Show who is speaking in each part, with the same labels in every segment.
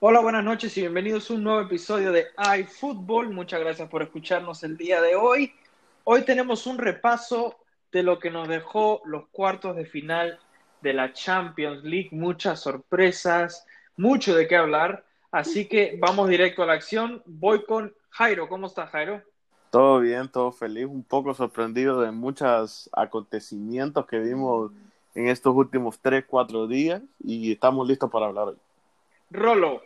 Speaker 1: Hola, buenas noches y bienvenidos a un nuevo episodio de iFootball. Muchas gracias por escucharnos el día de hoy. Hoy tenemos un repaso de lo que nos dejó los cuartos de final de la Champions League, muchas sorpresas, mucho de qué hablar. Así que vamos directo a la acción. Voy con Jairo. ¿Cómo está Jairo?
Speaker 2: Todo bien, todo feliz, un poco sorprendido de muchos acontecimientos que vimos en estos últimos 3, 4 días y estamos listos para hablar hoy.
Speaker 1: Rolo.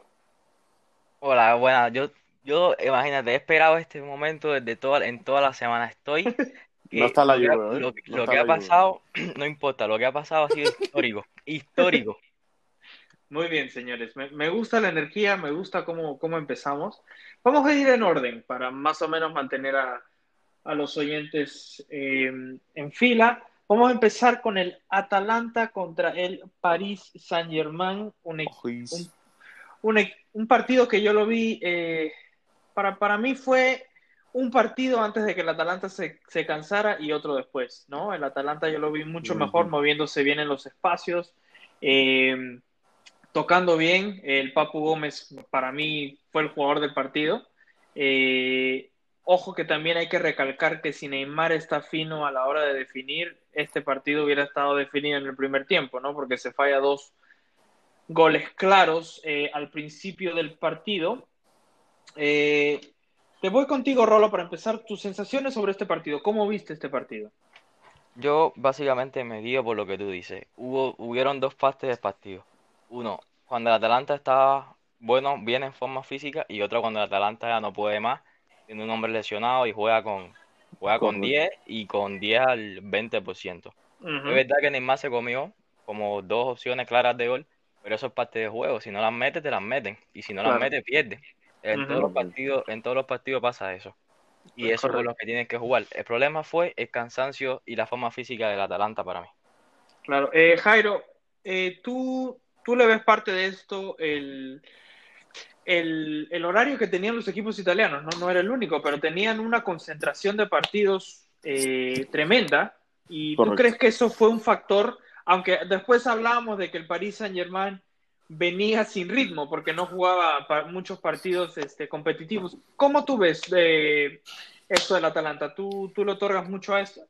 Speaker 3: Hola, buenas. Yo, yo, imagínate, he esperado este momento desde toda, en toda la semana. Estoy.
Speaker 2: no está la
Speaker 3: lo
Speaker 2: lluvia, ¿eh?
Speaker 3: lo,
Speaker 2: No
Speaker 3: lo
Speaker 2: está
Speaker 3: que ha
Speaker 2: lluvia.
Speaker 3: pasado, no importa, lo que ha pasado ha sido histórico. Histórico.
Speaker 1: Muy bien, señores. Me, me gusta la energía, me gusta cómo, cómo empezamos. Vamos a ir en orden para más o menos mantener a, a los oyentes eh, en fila. Vamos a empezar con el Atalanta contra el Paris Saint-Germain, un, un, un, e- un partido que yo lo vi, eh, para, para mí fue un partido antes de que el Atalanta se, se cansara y otro después, ¿no? El Atalanta yo lo vi mucho mejor, moviéndose bien en los espacios, eh, tocando bien. El Papu Gómez para mí fue el jugador del partido. Eh, ojo que también hay que recalcar que si Neymar está fino a la hora de definir, este partido hubiera estado definido en el primer tiempo, ¿no? Porque se falla dos goles claros eh, al principio del partido. Eh, te voy contigo, Rolo, para empezar tus sensaciones sobre este partido. ¿Cómo viste este partido?
Speaker 3: Yo básicamente me guío por lo que tú dices. Hubo, hubieron dos partes del partido. Uno, cuando el Atalanta estaba bueno, bien en forma física, y otro cuando el Atalanta ya no puede más, tiene un hombre lesionado y juega con, juega con
Speaker 2: Correcto.
Speaker 3: 10 y con 10 al 20%.
Speaker 1: Ujú.
Speaker 3: Es verdad que Neymar se comió como dos opciones claras de gol, pero eso es parte del juego. Si no las metes, te las meten. Y si no las metes, pierdes. En todos los partidos, en todos los partidos pasa eso. Y
Speaker 1: Es
Speaker 3: eso es lo que tienen que jugar. El problema fue el cansancio y la forma física del Atalanta para mí.
Speaker 1: Claro. Eh, Jairo, eh, ¿tú, tú le ves parte de esto el, el, el horario que tenían los equipos italianos, ¿no? No era el único, pero tenían una concentración de partidos eh, tremenda. ¿Y tú crees que eso fue un factor? Aunque después hablábamos de que el Paris Saint-Germain venía sin ritmo porque no jugaba pa- muchos partidos este, competitivos. ¿Cómo tú ves eh, esto del Atalanta? ¿Tú, ¿Tú le otorgas mucho a esto?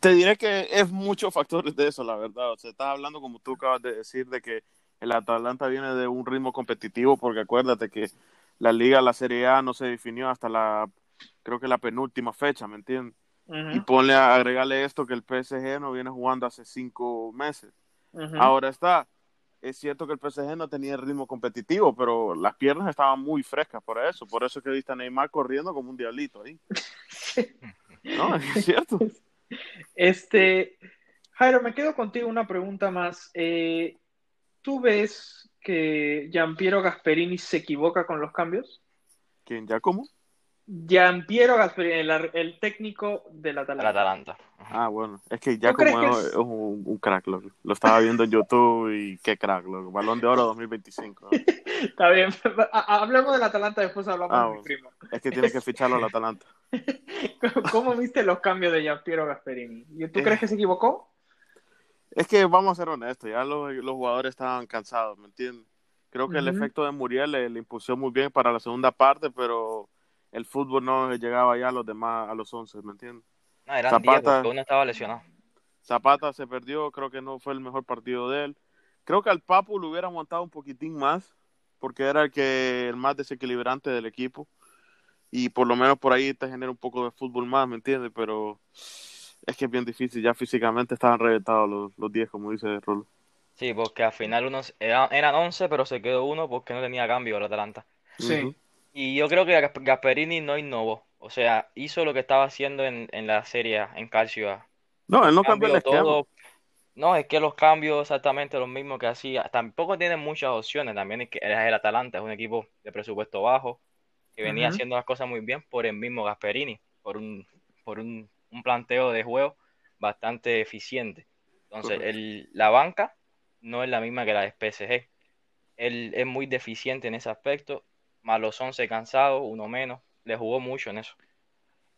Speaker 2: Te diré que es muchos factores de eso, la verdad. O sea, estás hablando, como tú acabas de decir, de que el Atalanta viene de un ritmo competitivo, porque acuérdate que la Liga, la Serie A, no se definió hasta la, creo que la penúltima fecha, ¿me entiendes?
Speaker 1: Ujú,
Speaker 2: Y ponle a agregarle esto que el PSG no viene jugando hace cinco meses. Ahora está, es cierto que el PSG no tenía el ritmo competitivo, pero las piernas estaban muy frescas por eso. Por eso es que viste a Neymar corriendo como un diablito ahí. No, es cierto.
Speaker 1: Este, Jairo, me quedo contigo una pregunta más. Eh, ¿tú ves que Giampiero Gasperini se equivoca con los cambios?
Speaker 2: ¿Quién? ¿Ya cómo?
Speaker 1: Giampiero Gasperini, el, el técnico del
Speaker 3: El
Speaker 1: Atalanta.
Speaker 3: Atalanta.
Speaker 2: Ah, bueno, es que ya
Speaker 1: ¿Tú crees
Speaker 2: como
Speaker 1: que
Speaker 2: es, un, un crack. Lo estaba viendo en YouTube y qué crack. Balón de Oro 2025. ¿no?
Speaker 1: Está bien, ha- hablemos del Atalanta, después hablamos
Speaker 2: Ah,
Speaker 1: de mi primo.
Speaker 2: Es que tiene que ficharlo al Atalanta.
Speaker 1: ¿Cómo viste los cambios de Giampiero Gasperini? ¿Y ¿Tú
Speaker 2: Eh.
Speaker 1: crees que se equivocó?
Speaker 2: Es que vamos a ser honestos, ya los, los jugadores estaban cansados, ¿me entiendes? Creo que el efecto de Muriel le, le impulsó muy bien para la segunda parte, pero el fútbol no llegaba ya a los demás, a los 11, ¿me entiendes?
Speaker 3: No, eran
Speaker 2: Zapata.
Speaker 3: 10 porque uno estaba lesionado.
Speaker 2: Zapata se perdió, creo que no fue el mejor partido de él. Creo que al Papu lo hubiera montado un poquitín más, porque era el que el más desequilibrante del equipo. Y por lo menos por ahí te genera un poco de fútbol más, ¿me entiendes? Pero es que es bien difícil, ya físicamente estaban reventados los, los 10, como dice Rolo.
Speaker 3: Sí, porque al final uno, era- eran 11, pero se quedó uno porque no tenía cambio el Atalanta.
Speaker 1: Sí.
Speaker 3: Y yo creo que Gas- Gasperini no innovó. O sea, hizo lo que estaba haciendo en, en la serie en Calcio.
Speaker 2: No, él no cambió el
Speaker 3: Cambió
Speaker 2: esquema.
Speaker 3: todo. No, es que los cambios exactamente los mismos que hacía. Tampoco tiene muchas opciones. También es que el Atalanta, es un equipo de presupuesto bajo que venía
Speaker 1: Ujú.
Speaker 3: haciendo las cosas muy bien por el mismo Gasperini, por un, por un, un planteo de juego bastante eficiente. Entonces,
Speaker 2: Correcto.
Speaker 3: el, la banca no es la misma que la de PSG. Él es muy deficiente en ese aspecto, más los 11 cansados, uno menos. Le jugó mucho en eso.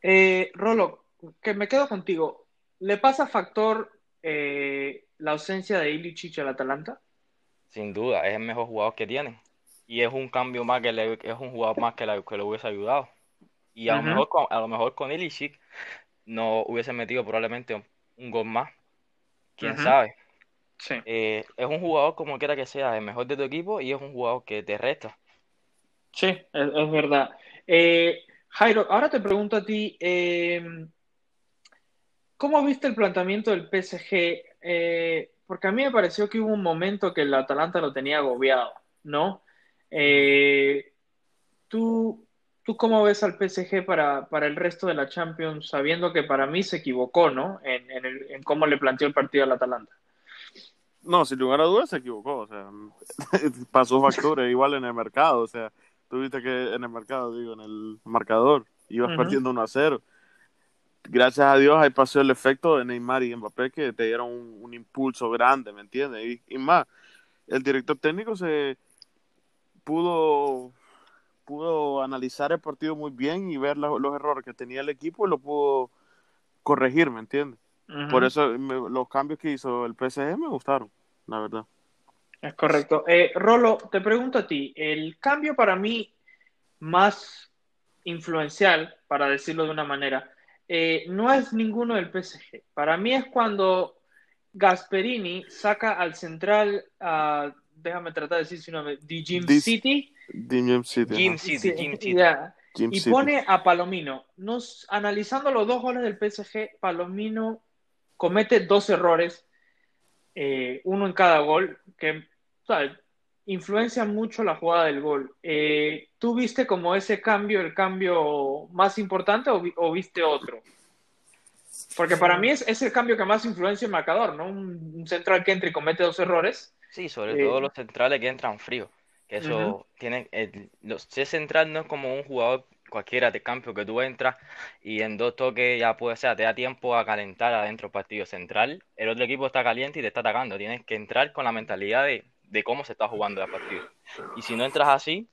Speaker 1: Eh, Rolo, que me quedo contigo. ¿Le pasa factor eh, la ausencia de Ilicic al Atalanta?
Speaker 3: Sin duda, es el mejor jugador que tienen. y es un cambio más que le, es un jugador más que, le, que le hubiese ayudado. Y a lo mejor con, a lo mejor con Ilicic no hubiese metido probablemente un, gol más. Quién sabe.
Speaker 1: Sí.
Speaker 3: Eh, es un jugador como quiera que sea, el mejor de tu equipo y es un jugador que te resta.
Speaker 1: Sí, es, verdad. Eh, Jairo, ahora te pregunto a ti, eh, ¿cómo viste el planteamiento del PSG? Eh, porque a mí me pareció que hubo un momento que el Atalanta lo tenía agobiado, ¿no? ¿tú, ¿Tú cómo ves al PSG para, para, el resto de la Champions, sabiendo que para mí se equivocó, ¿no? En, en, el, en cómo le planteó el partido al Atalanta.
Speaker 2: No, sin lugar a dudas se equivocó, o sea, pasó factura igual en el mercado, o sea, tuviste que en el mercado, digo, en el marcador, ibas uh -huh. perdiendo 1 a 0. Gracias a Dios ahí pasó el efecto de Neymar y Mbappé que te dieron un, un impulso grande, ¿me entiendes? Y, y, más, el director técnico se pudo pudo analizar el partido muy bien y ver los, los errores que tenía el equipo y lo pudo corregir, ¿me entiendes? Uh -huh. Por eso me, los cambios que hizo el PSG me gustaron, la verdad.
Speaker 1: Es correcto. Eh, Rolo, te pregunto a ti, el cambio para mí más influencial, para decirlo de una manera, eh, no es ninguno del PSG. Para mí es cuando Gasperini saca al central, uh, déjame tratar de decir su nombre, de Jim
Speaker 2: This,
Speaker 1: City.
Speaker 2: Jim City.
Speaker 3: Jim City, Jim City.
Speaker 1: Yeah. Jim y City. pone a Palomino. Nos, analizando los dos goles del PSG, Palomino comete dos errores, eh, uno en cada gol, que influencian mucho la jugada del gol. Eh, ¿Tú viste como ese cambio, el cambio más importante o, o viste otro? Porque para mí es, es, el cambio que más influencia el marcador, ¿no? Un, un central que entra y comete dos errores.
Speaker 3: Sí, sobre eh, todo los centrales que entran fríos. Que eso uh -huh. tiene. El, los, ser central no es como un jugador cualquiera de campo que tú entras y en dos toques ya puede ser, te da tiempo a calentar adentro el partido central. El otro equipo está caliente y te está atacando. Tienes que entrar con la mentalidad de, de cómo se está jugando el partido. Y si no entras así,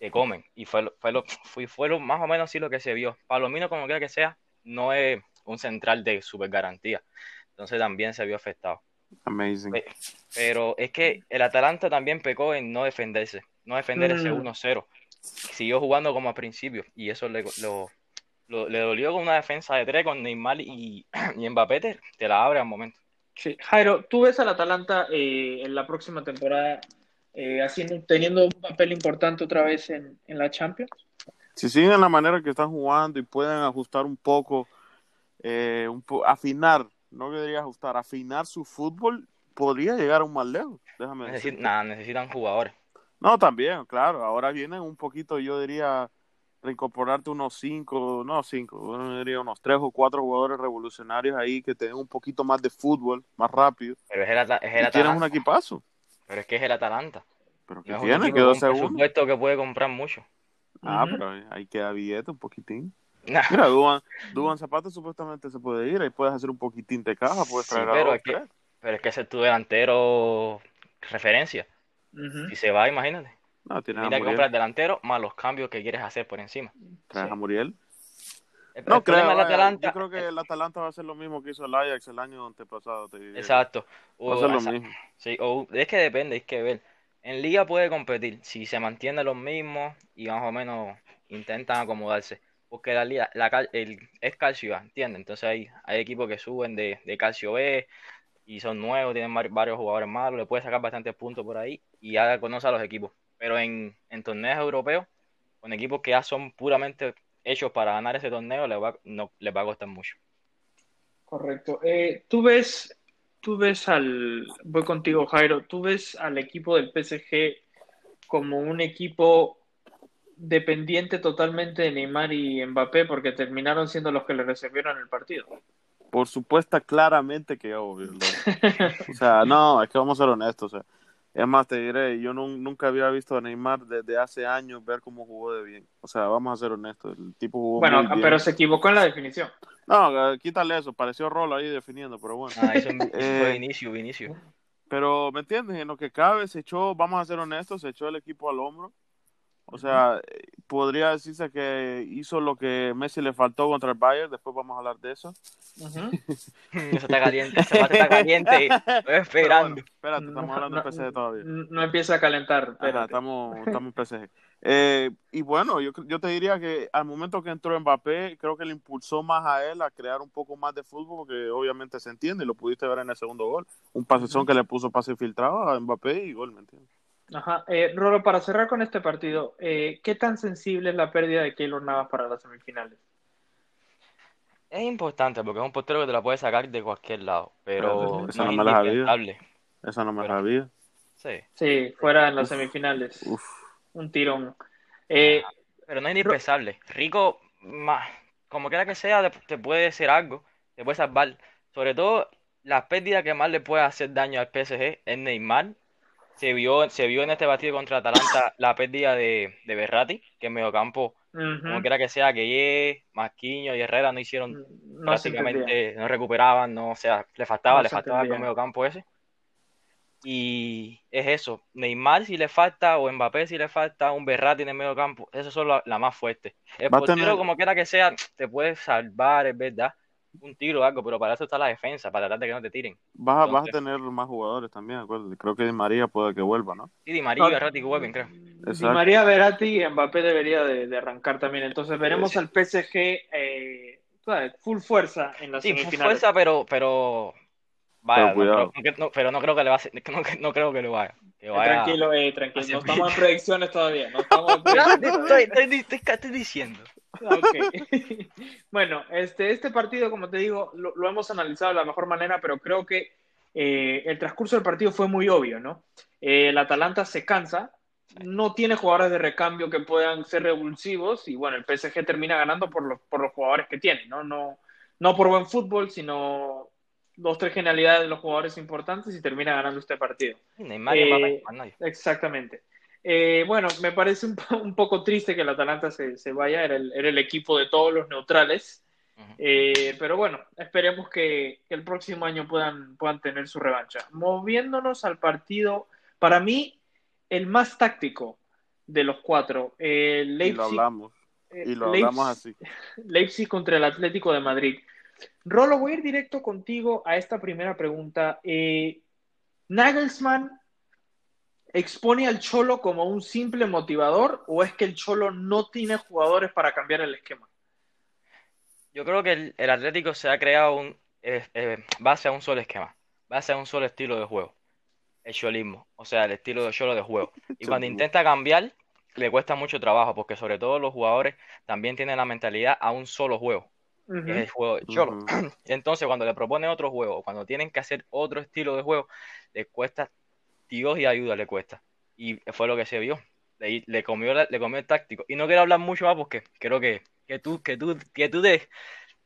Speaker 3: te comen. Y fue, lo, fue, lo, fue, fue lo, más o menos así lo que se vio. Palomino, como quiera que sea, no es un central de super garantía. Entonces también se vio afectado.
Speaker 2: Amazing.
Speaker 3: Pero es que el Atalanta también pecó en no defenderse, no defender mm. ese 1-0. Siguió jugando como al principio y eso le, lo, lo, le dolió con una defensa de tres con Neymar y, y Mbappé te, te, la abre al momento.
Speaker 1: Sí, Jairo, ¿tú ves al Atalanta eh, en la próxima temporada eh, haciendo, teniendo un papel importante otra vez en, en la Champions?
Speaker 2: Si siguen la manera que están jugando y pueden ajustar un poco, eh, un po afinar no debería ajustar, afinar su fútbol, podría llegar aún más lejos. Déjame
Speaker 3: decir. Nada, necesitan jugadores.
Speaker 2: No, también, claro. Ahora vienen un poquito, yo diría, reincorporarte unos cinco, no cinco, yo diría unos tres o cuatro jugadores revolucionarios ahí que tengan un poquito más de fútbol, más rápido.
Speaker 3: Pero es el, es el
Speaker 2: Atalanta. Tienen un equipazo.
Speaker 3: Pero es que es el Atalanta.
Speaker 2: Pero que no tiene, quedó segundo.
Speaker 3: supuesto que puede comprar mucho.
Speaker 2: Ah, uh -huh. pero ahí queda billete un poquitín. Nah. Mira, Duban, Duban Zapata supuestamente se puede ir, ahí puedes hacer un poquitín de caja, puedes traer
Speaker 3: sí, pero,
Speaker 2: a
Speaker 3: es que, pero es que ese es tu delantero referencia. Uh -huh. Si se va, imagínate.
Speaker 2: No,
Speaker 3: Mira que comprar delantero más los cambios que quieres hacer por encima.
Speaker 2: Traes sí. a Muriel.
Speaker 3: El,
Speaker 2: no
Speaker 3: el
Speaker 2: creo,
Speaker 3: el Atalanta,
Speaker 2: yo creo que el Atalanta va a hacer lo mismo que hizo el Ajax el año antepasado. Te
Speaker 3: Exacto.
Speaker 2: Va a ser lo mismo.
Speaker 3: Sí, o, es que depende, hay que ver. En liga puede competir si se mantiene los mismos y más o menos intentan acomodarse porque la, la, la el, es calcio A, ¿entiendes? Entonces hay, hay equipos que suben de, de calcio B y son nuevos, tienen varios jugadores malos, le puede sacar bastantes puntos por ahí y ya conoce a los equipos. Pero en, en torneos europeos, con equipos que ya son puramente hechos para ganar ese torneo, les va, no, les va a costar mucho.
Speaker 1: Correcto. Eh, tú ves, tú ves al, voy contigo Jairo, tú ves al equipo del PSG como un equipo dependiente totalmente de Neymar y Mbappé porque terminaron siendo los que le reservaron el partido.
Speaker 2: Por supuesto, claramente que obvio. o sea, no, es que vamos a ser honestos. O sea, es más, te diré, yo no, nunca había visto a Neymar desde hace años ver cómo jugó de bien. O sea, vamos a ser honestos, el tipo jugó
Speaker 1: Bueno,
Speaker 2: muy bien.
Speaker 1: pero se equivocó en la definición.
Speaker 2: No, quítale eso, pareció rolo ahí definiendo, pero bueno.
Speaker 3: Ah, eso, eso eh, fue inicio, inicio.
Speaker 2: Pero, ¿me entiendes? En lo que cabe, se echó, vamos a ser honestos, se echó el equipo al hombro O sea, podría decirse que hizo lo que Messi le faltó contra el Bayern. Después vamos a hablar de eso.
Speaker 3: eso está caliente, ese está caliente. Estoy esperando.
Speaker 2: espérate, estamos hablando de PSG todavía.
Speaker 1: No empieza a calentar.
Speaker 2: estamos, estamos en PSG. Eh, y bueno, yo, yo te diría que al momento que entró Mbappé, creo que le impulsó más a él a crear un poco más de fútbol, porque obviamente se entiende, y lo pudiste ver en el segundo gol. Un pasezón que le puso pase filtrado a Mbappé y gol, ¿me entiendes?
Speaker 1: Ajá. Eh, Rolo, para cerrar con este partido, eh, ¿qué tan sensible es la pérdida de Keylor Navas para las semifinales?
Speaker 3: Es importante porque es un portero que te la puede sacar de cualquier lado, pero
Speaker 2: eso no, me la sabía. Eso no me la sabía.
Speaker 3: Sí.
Speaker 1: Sí, fuera en las semifinales. Un tirón. Eh,
Speaker 3: pero no es indispensable. Rico, como quiera que sea, te puede ser algo, te puede salvar. Sobre todo, la pérdida que más le puede hacer daño al PSG es Neymar se vio, se vio en este partido contra Atalanta la pérdida de, de Berrati, que en mediocampo, como quiera que sea, que Masquiño y Herrera no hicieron mm, prácticamente, no recuperaban, no, o sea, le faltaba, le faltaba el mediocampo ese. Y es eso, Neymar si le falta, o Mbappé si le falta, un Berrati en el medio campo, eso son la, más fuerte. El portero, como quiera que sea, te puede salvar, es verdad, un tiro o algo, pero para eso está la defensa, para tratar de que no te tiren.
Speaker 2: Vas, a tener más jugadores también, acuérdate. Creo que Di María puede que vuelva, ¿no?
Speaker 3: Sí, Di María y Verratti que vuelven, creo.
Speaker 1: Di María, Verratti y Mbappé debería de, arrancar también. Entonces veremos al PSG eh, full fuerza en la
Speaker 3: sí, full fuerza, pero, pero Vaya, pero, no, pero no creo que le va a no, no creo que lo vaya.
Speaker 1: Que vaya tranquilo, eh, tranquilo. No estamos en predicciones todavía. No estamos
Speaker 3: estoy, estoy, estoy, diciendo.
Speaker 1: Okay. bueno, este, este partido, como te digo, lo, hemos analizado de la mejor manera, pero creo que eh, el transcurso del partido fue muy obvio, ¿no? Eh, el Atalanta se cansa, no tiene jugadores de recambio que puedan ser revulsivos y bueno, el PSG termina ganando por los, por los jugadores que tiene, ¿no? No, no por buen fútbol, sino dos, tres genialidades de los jugadores importantes y termina ganando este partido.
Speaker 3: Eh,
Speaker 1: exactamente. Eh, bueno, me parece un, poco triste que el Atalanta se, vaya, era el, equipo de todos los neutrales. Eh, pero bueno, esperemos que, el próximo año puedan, puedan tener su revancha. Moviéndonos al partido, para mí, el más táctico de los cuatro. Leipzig, y lo
Speaker 2: hablamos. Y lo hablamos así.
Speaker 1: Leipzig contra el Atlético de Madrid. Rolo, voy a ir directo contigo a esta primera pregunta. Eh, Nagelsmann expone al Cholo como un simple motivador o es que el Cholo no tiene jugadores para cambiar el esquema?
Speaker 3: Yo creo que el, Atlético se ha creado un, eh, eh, base a un solo esquema, base a un solo estilo de juego, el cholismo, o sea, el estilo de Cholo de juego. Y cuando intenta cambiar, le cuesta mucho trabajo, porque sobre todo los jugadores también tienen la mentalidad a un solo juego, que es el juego de Cholo. Entonces, cuando le propone otro juego, cuando tienen que hacer otro estilo de juego, les cuesta Dios y ayuda le cuesta. Y fue lo que se vio. Le, le comió, le comió el táctico. Y no quiero hablar mucho más porque creo que, que tú, que tú, que tú te,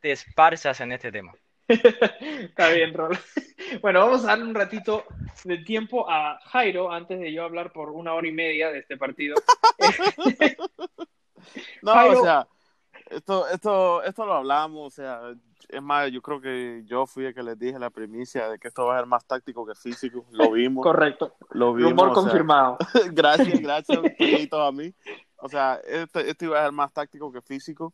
Speaker 3: te esparzas en este tema.
Speaker 1: Está bien, Rol. Bueno, vamos a darle un ratito de tiempo a Jairo antes de yo hablar por una hora y media de este partido.
Speaker 2: no, o sea, esto, esto, esto lo hablamos, o sea, es más, yo creo que yo fui el que les dije la primicia de que esto va a ser más táctico que físico. Lo vimos.
Speaker 1: Correcto.
Speaker 2: Lo vimos.
Speaker 1: Rumor confirmado.
Speaker 2: gracias, gracias a mí. O sea, esto, esto iba a ser más táctico que físico.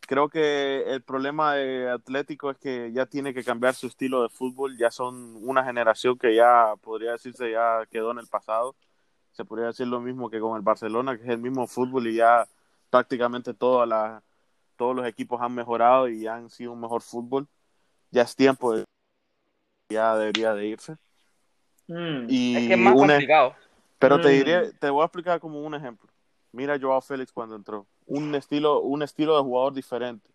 Speaker 2: Creo que el problema de Atlético es que ya tiene que cambiar su estilo de fútbol. Ya son una generación que ya podría decirse ya quedó en el pasado. Se podría decir lo mismo que con el Barcelona, que es el mismo fútbol y ya prácticamente toda la todos los equipos han mejorado y han sido un mejor fútbol. Ya es tiempo de ya debería de irse.
Speaker 3: Mm, y es que es más complicado.
Speaker 2: Pero te mm. diré, te voy a explicar como un ejemplo. Mira Joao Félix cuando entró. Un estilo, un estilo de jugador diferente.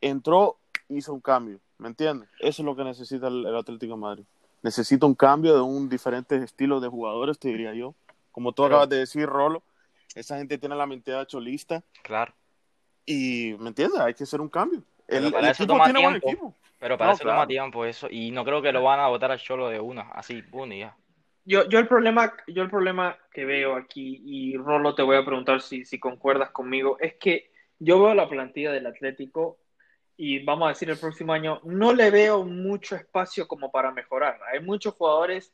Speaker 2: Entró, hizo un cambio. ¿Me entiendes? Eso es lo que necesita el, Atlético de Madrid. Necesita un cambio de un diferente estilo de jugadores, te diría yo. Como tú acabas de decir, Rolo, esa gente tiene la mentalidad cholista.
Speaker 3: Claro.
Speaker 2: Y, ¿me entiendes? Hay que hacer un cambio.
Speaker 3: El, para eso toma tiempo. Pero para eso toma tiempo eso. Y no creo que lo van a votar al Cholo de una, así, boom, y ya.
Speaker 1: Yo, yo, el problema, yo el problema que veo aquí, y Rolo te voy a preguntar si, si concuerdas conmigo, es que yo veo la plantilla del Atlético y vamos a decir el próximo año, no le veo mucho espacio como para mejorar. Hay muchos jugadores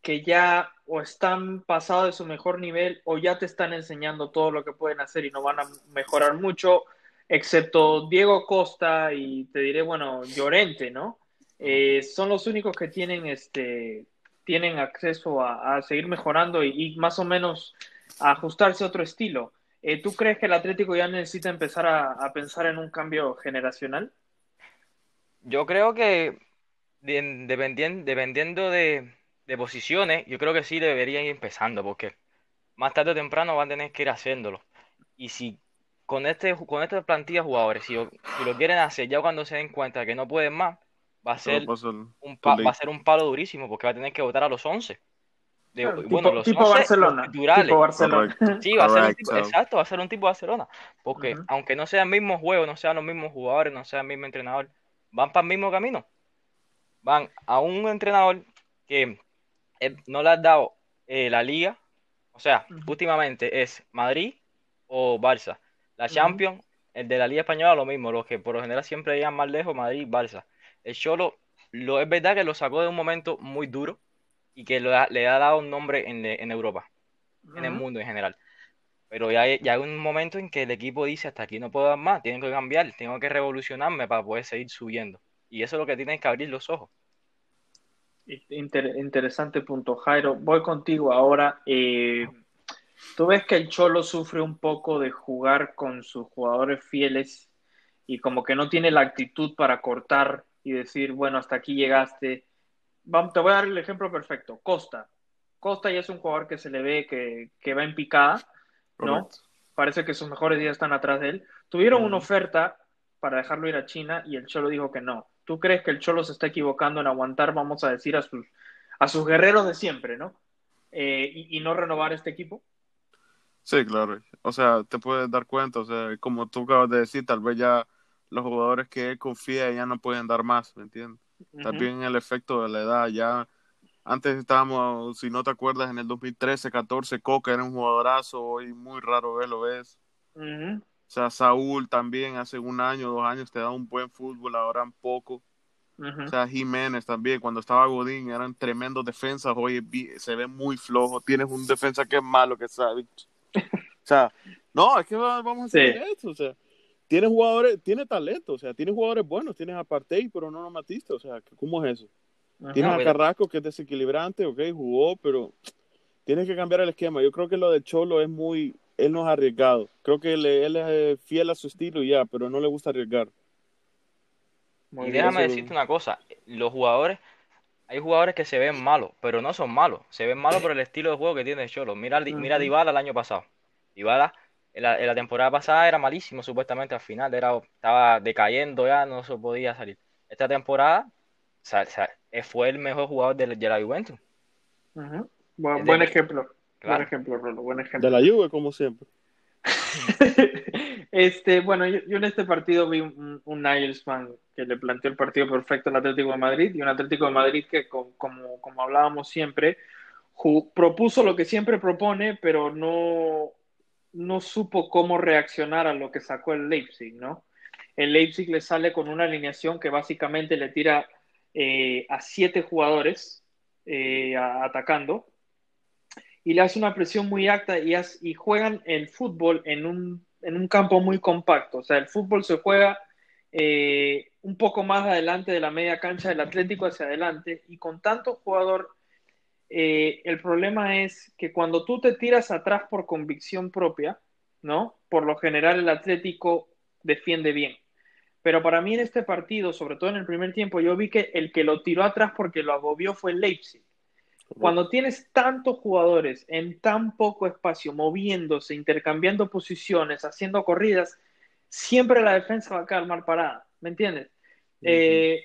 Speaker 1: que ya o están pasados de su mejor nivel o ya te están enseñando todo lo que pueden hacer y no van a mejorar mucho, excepto Diego Costa y te diré, bueno, Llorente, ¿no? Eh, son los únicos que tienen, este, tienen acceso a, seguir mejorando y, más o menos a ajustarse a otro estilo. Eh, ¿Tú crees que el Atlético ya necesita empezar a, pensar en un cambio generacional?
Speaker 3: Yo creo que dependiendo de, de posiciones, yo creo que sí deberían ir empezando, porque más tarde o temprano van a tener que ir haciéndolo. Y si con este con esta plantilla de jugadores, si, si, lo quieren hacer ya cuando se den cuenta que no pueden más, va a ser, un, va a ser un palo durísimo, porque va a tener que votar a los 11.
Speaker 1: De, bueno, los tipo Barcelona, tipo Barcelona.
Speaker 3: Sí, va a ser un tipo, exacto, va a ser un tipo Barcelona. Porque aunque no sean el mismo juego, no sean los mismos jugadores, no sea el mismo entrenador, van para el mismo camino. Van a un entrenador que eh, no le has dado eh, la liga, o sea, últimamente es Madrid o Barça. La Champions, el de la Liga Española, lo mismo, los que por lo general siempre llegan más lejos, Madrid, Barça. El Cholo, lo, es verdad que lo sacó de un momento muy duro y que le ha dado un nombre en, Europa, en el mundo en general. Pero ya ya hay un momento en que el equipo dice, hasta aquí no puedo dar más, tengo que cambiar, tengo que revolucionarme para poder seguir subiendo. Y eso es lo que tienen que abrir los ojos
Speaker 1: interesante punto, Jairo. Voy contigo ahora. Eh, Tú ves que el Cholo sufre un poco de jugar con sus jugadores fieles y como que no tiene la actitud para cortar y decir, bueno, hasta aquí llegaste. Vamos, te voy a dar el ejemplo perfecto. Costa. Costa ya es un jugador que se le ve que, va en picada, ¿no? Parece que sus mejores días están atrás de él. Tuvieron una oferta para dejarlo ir a China y el Cholo dijo que no. ¿Tú crees que el Cholo se está equivocando en aguantar, vamos a decir, a sus, a sus guerreros de siempre, ¿no? Eh, y, no renovar este equipo?
Speaker 2: Sí, claro. O sea, te puedes dar cuenta, o sea, como tú acabas de decir, tal vez ya los jugadores que él confía ya no pueden dar más, ¿me entiendes? También el efecto de la edad, ya antes estábamos, si no te acuerdas, en el 2013, 14, Coca era un jugadorazo, hoy muy raro verlo, ¿ves? Sea, Saúl también hace un año, dos años te da un buen fútbol, ahora un poco. O sea, Jiménez también, cuando estaba Godín, eran tremendos defensas, hoy se ve muy flojo. Tienes un defensa que es malo, que sabe. o sea, no, es que vamos a hacer esto, o sea, tiene jugadores, tiene talento, o sea, tiene jugadores buenos, tienes a Partey, pero no a Matista, o sea, ¿cómo es eso? Tienes a Carrasco que es desequilibrante, ok, jugó, pero tienes que cambiar el esquema. Yo creo que lo de Cholo es muy, él no es arriesgado. Creo que él, es eh, fiel a su estilo y ya, pero no le gusta arriesgar.
Speaker 3: y déjame decirte una cosa, los jugadores, hay jugadores que se ven malos, pero no son malos, se ven malos por el estilo de juego que tiene Cholo. Mira, mira Dybala el año pasado. Dybala en la, en la, temporada pasada era malísimo supuestamente al final, era, estaba decayendo ya, no se podía salir. Esta temporada fue el mejor jugador de, de la Juventus.
Speaker 1: buen ejemplo. Buen ejemplo, Rolo, buen ejemplo.
Speaker 2: De la Juve, como siempre.
Speaker 1: este, bueno, yo, en este partido vi un, un Nigelsmann que le planteó el partido perfecto al Atlético de Madrid y un Atlético de Madrid que, como, como hablábamos siempre, propuso lo que siempre propone, pero no, no supo cómo reaccionar a lo que sacó el Leipzig, ¿no? El Leipzig le sale con una alineación que básicamente le tira eh, a siete jugadores eh, atacando y le hace una presión muy alta y, juegan el fútbol en un, campo muy compacto. O sea, el fútbol se juega eh, un poco más adelante de la media cancha del Atlético hacia adelante y con tanto jugador, eh, el problema es que cuando tú te tiras atrás por convicción propia, ¿no? Por lo general el Atlético defiende bien. Pero para mí en este partido, sobre todo en el primer tiempo, yo vi que el que lo tiró atrás porque lo agobió fue Leipzig. Cuando tienes tantos jugadores en tan poco espacio, moviéndose, intercambiando posiciones, haciendo corridas, siempre la defensa va a quedar mal parada, ¿me entiendes? Eh,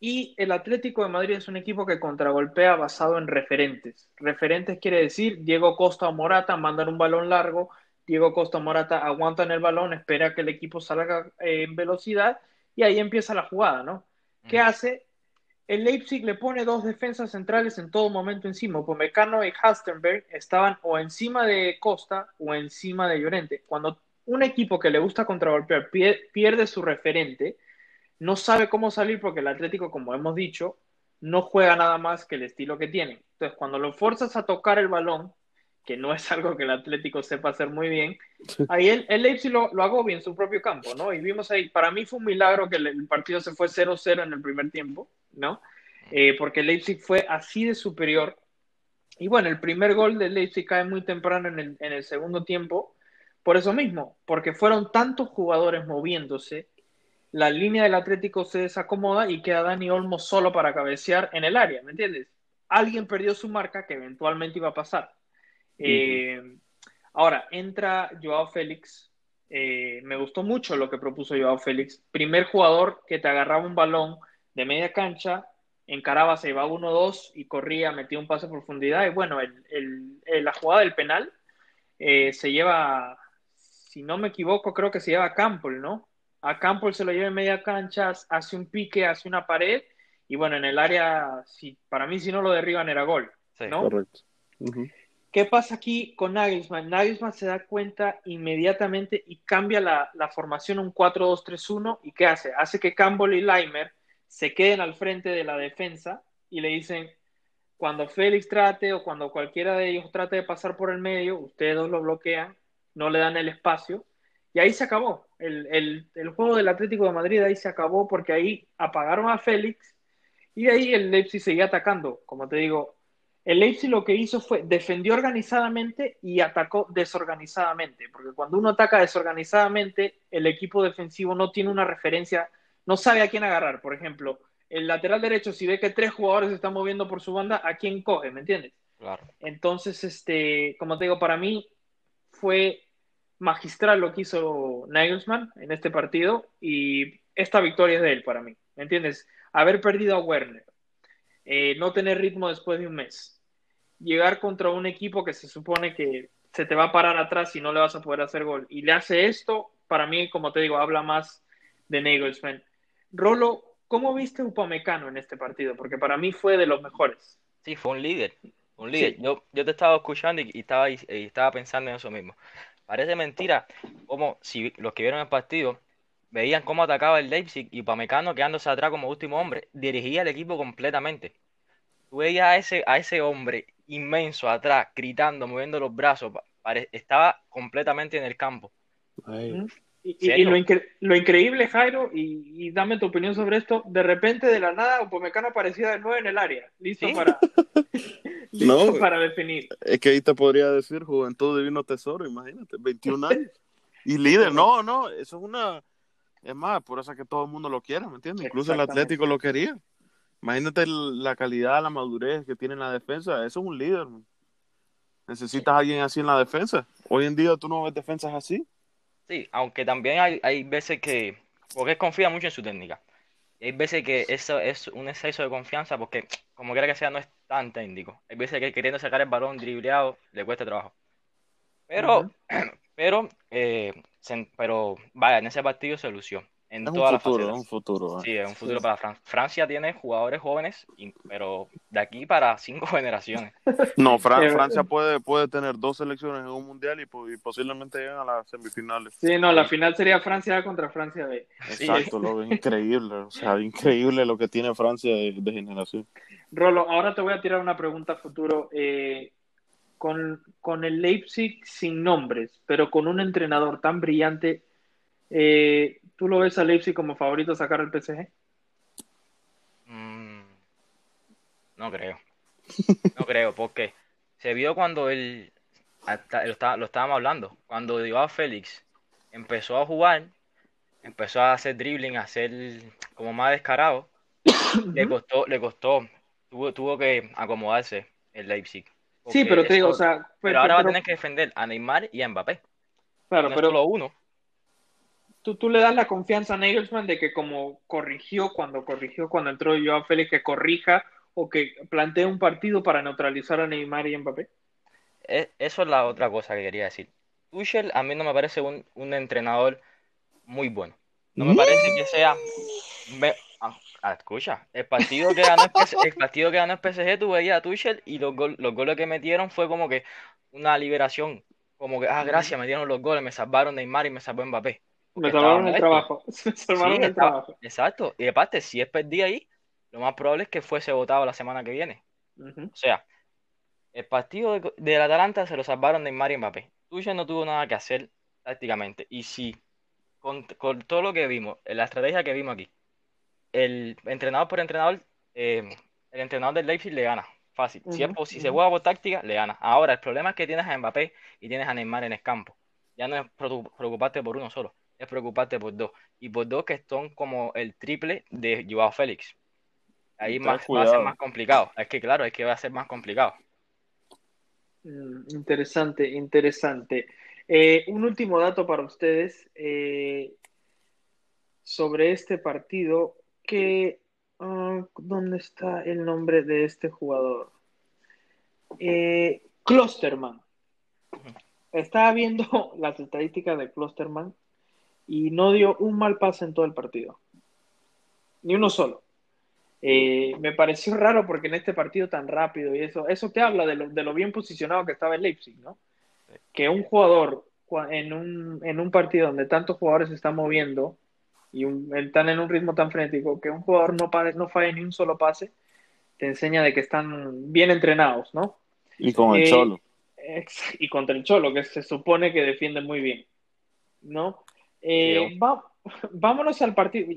Speaker 1: y el Atlético de Madrid es un equipo que contragolpea basado en referentes. Referentes quiere decir Diego Costa o Morata mandan un balón largo, Diego Costa o Morata aguantan el balón, espera que el equipo salga eh, en velocidad y ahí empieza la jugada, ¿no? ¿Qué hace? El Leipzig le pone dos defensas centrales en todo momento encima. Mecano y Hastenberg estaban o encima de Costa o encima de Llorente. Cuando un equipo que le gusta contragolpear pierde su referente, no sabe cómo salir porque el Atlético, como hemos dicho, no juega nada más que el estilo que tiene. Entonces, cuando lo fuerzas a tocar el balón, que no es algo que el Atlético sepa hacer muy bien, ahí el, el Leipzig lo, lo agobia en su propio campo, ¿no? Y vimos ahí, para mí fue un milagro que el, partido se fue 0-0 en el primer tiempo, ¿no? Eh, porque Leipzig fue así de superior. Y bueno, el primer gol del Leipzig cae muy temprano en el, en el segundo tiempo, por eso mismo, porque fueron tantos jugadores moviéndose, la línea del Atlético se desacomoda y queda Dani Olmo solo para cabecear en el área, ¿me entiendes? Alguien perdió su marca que eventualmente iba a pasar. Eh, ahora, entra Joao Félix. Eh, me gustó mucho lo que propuso Joao Félix. Primer jugador que te agarraba un balón de media cancha, encaraba, se iba 1-2 y corría, metía un pase a profundidad. Y bueno, el, la jugada del penal eh, se lleva, si no me equivoco, creo que se lleva a Campbell, ¿no? A Campbell se lo lleva en media cancha, hace un pique, hace una pared. Y bueno, en el área, si, para mí, si no lo derriban, era gol. ¿no?
Speaker 2: Correcto.
Speaker 1: ¿Qué pasa aquí con Nagelsmann? Nagelsmann se da cuenta inmediatamente y cambia la, formación a un 4-2-3-1. ¿Y qué hace? Hace que Campbell y Leimer se queden al frente de la defensa y le dicen, cuando Félix trate o cuando cualquiera de ellos trate de pasar por el medio, ustedes dos lo bloquean, no le dan el espacio. Y ahí se acabó. El, el, el juego del Atlético de Madrid ahí se acabó porque ahí apagaron a Félix y ahí el Leipzig seguía atacando. Como te digo, el Leipzig lo que hizo fue defendió organizadamente y atacó desorganizadamente, porque cuando uno ataca desorganizadamente, el equipo defensivo no tiene una referencia, no sabe a quién agarrar. Por ejemplo, el lateral derecho, si ve que tres jugadores se están moviendo por su banda, ¿a quién coge? ¿Me entiendes?
Speaker 3: Claro.
Speaker 1: Entonces, este, como te digo, para mí fue magistral lo que hizo Nagelsmann en este partido y esta victoria es de él para mí. ¿Me entiendes? Haber perdido a Werner, eh, no tener ritmo después de un mes, llegar contra un equipo que se supone que se te va a parar atrás y no le vas a poder hacer gol, y le hace esto, para mí, como te digo, habla más de Nagelsmann. Rolo, ¿cómo viste Upamecano en este partido? Porque para mí fue de los mejores.
Speaker 3: Sí, fue un líder, un líder. Yo, yo te estaba escuchando y, estaba, y estaba pensando en eso mismo. Parece mentira como si los que vieron el partido veían cómo atacaba el Leipzig y Pamecano quedándose atrás como último hombre, dirigía el equipo completamente. Tú veías a ese, a ese hombre inmenso atrás, gritando, moviendo los brazos, estaba completamente en el campo.
Speaker 1: Y, lo, increíble, Jairo, y, dame tu opinión sobre esto, de repente de la nada, Upamecano aparecía de nuevo en el área, listo, para, listo para definir.
Speaker 2: Es que ahí te podría decir Juventud Divino Tesoro, imagínate, 21 años. Y líder, no, no, eso es una es más, por eso es que todo el mundo lo quiere, ¿me entiendes? Incluso el Atlético lo quería. Imagínate la calidad, la madurez que tiene en la defensa. Eso es un líder. Necesitas a alguien así en la defensa. Hoy en día tú no ves defensas así.
Speaker 3: Sí, aunque también hay, hay veces que, porque él confía mucho en su técnica. Hay veces que eso es un exceso de confianza porque, como quiera que sea, no es tan técnico. Hay veces que queriendo sacar el balón dribleado le cuesta trabajo. Pero, pero eh, pero vaya, en ese partido se lució. En
Speaker 2: es
Speaker 3: todas
Speaker 2: un futuro,
Speaker 3: las
Speaker 2: un futuro.
Speaker 3: Sí, es un futuro para Francia. Francia tiene jugadores jóvenes, pero de aquí para cinco generaciones.
Speaker 2: No, Francia puede, puede tener dos selecciones en un mundial y, posiblemente lleguen a las semifinales.
Speaker 1: Sí, no, la final sería Francia contra Francia B.
Speaker 2: Exacto, lo increíble, o sea, increíble lo que tiene Francia de, generación.
Speaker 1: Rolo, ahora te voy a tirar una pregunta futuro. Eh, con, el Leipzig sin nombres, pero con un entrenador tan brillante, eh, ¿tú lo ves a Leipzig como favorito a sacar el PSG?
Speaker 3: Mm, no creo. No creo, porque se vio cuando él, lo, lo, estábamos hablando, cuando a Félix empezó a jugar, empezó a hacer dribbling, a hacer como más descarado, le costó, le costó, tuvo, tuvo que acomodarse el Leipzig.
Speaker 1: Sí, pero te digo, o sea.
Speaker 3: Pero, ahora va a tener que defender a Neymar y a Mbappé.
Speaker 1: Claro, pero.
Speaker 3: Solo uno.
Speaker 1: Tú, tú le das la confianza a Nagelsmann de que, como corrigió cuando corrigió, cuando entró Joao Félix, que corrija o que plantee un partido para neutralizar a Neymar y Mbappé.
Speaker 3: E, eso es la otra cosa que quería decir. Tuchel a mí no me parece un, un entrenador muy bueno. No me parece que sea. Ah, Ah, escucha, el partido que ganó el, el partido que ganó PSG, tú veías a Tuchel y los, los goles que metieron fue como que una liberación. Como que, ah, gracias, metieron los goles, me salvaron Neymar y me salvó Mbappé.
Speaker 1: Me salvaron el trabajo. Me salvaron el trabajo.
Speaker 3: Exacto. Y aparte, si es perdí ahí, lo más probable es que fuese votado la semana que viene. O sea, el partido de- del Atalanta se lo salvaron Neymar y Mbappé. Tuchel no tuvo nada que hacer tácticamente. Y si con, con todo lo que vimos, la estrategia que vimos aquí, el entrenador por entrenador, eh, el entrenador del Leipzig le gana. Fácil. Si, es se juega por táctica, le gana. Ahora, el problema es que tienes a Mbappé y tienes a Neymar en el campo. Ya no es preocu- preocuparte por uno solo, es preocuparte por dos. Y por dos que son como el triple de Joao Félix. Ahí
Speaker 2: Ten
Speaker 3: más, va a ser más complicado. Es que claro, es que va a ser más complicado.
Speaker 1: Mm, Interesante, interesante. Eh, un último dato para ustedes eh, sobre este partido. Que, ah, ¿dónde está el nombre de este jugador? Eh, Klosterman. Estaba viendo las estadísticas de Klosterman y no dio un mal pase en todo el partido. Ni uno solo. Eh, me pareció raro porque en este partido tan rápido y eso, eso te habla de lo, de lo bien posicionado que estaba el Leipzig, ¿no? Que un jugador en un, en un partido donde tantos jugadores se están moviendo y un- están en un ritmo tan frenético, que un jugador no, pare- no falle ni un solo pase, te enseña de que están bien entrenados, ¿no?
Speaker 2: Y con el
Speaker 1: Eh,
Speaker 2: Cholo.
Speaker 1: Y contra el Cholo, que se supone que defiende muy bien, ¿no? Eh, va- vámonos al partido.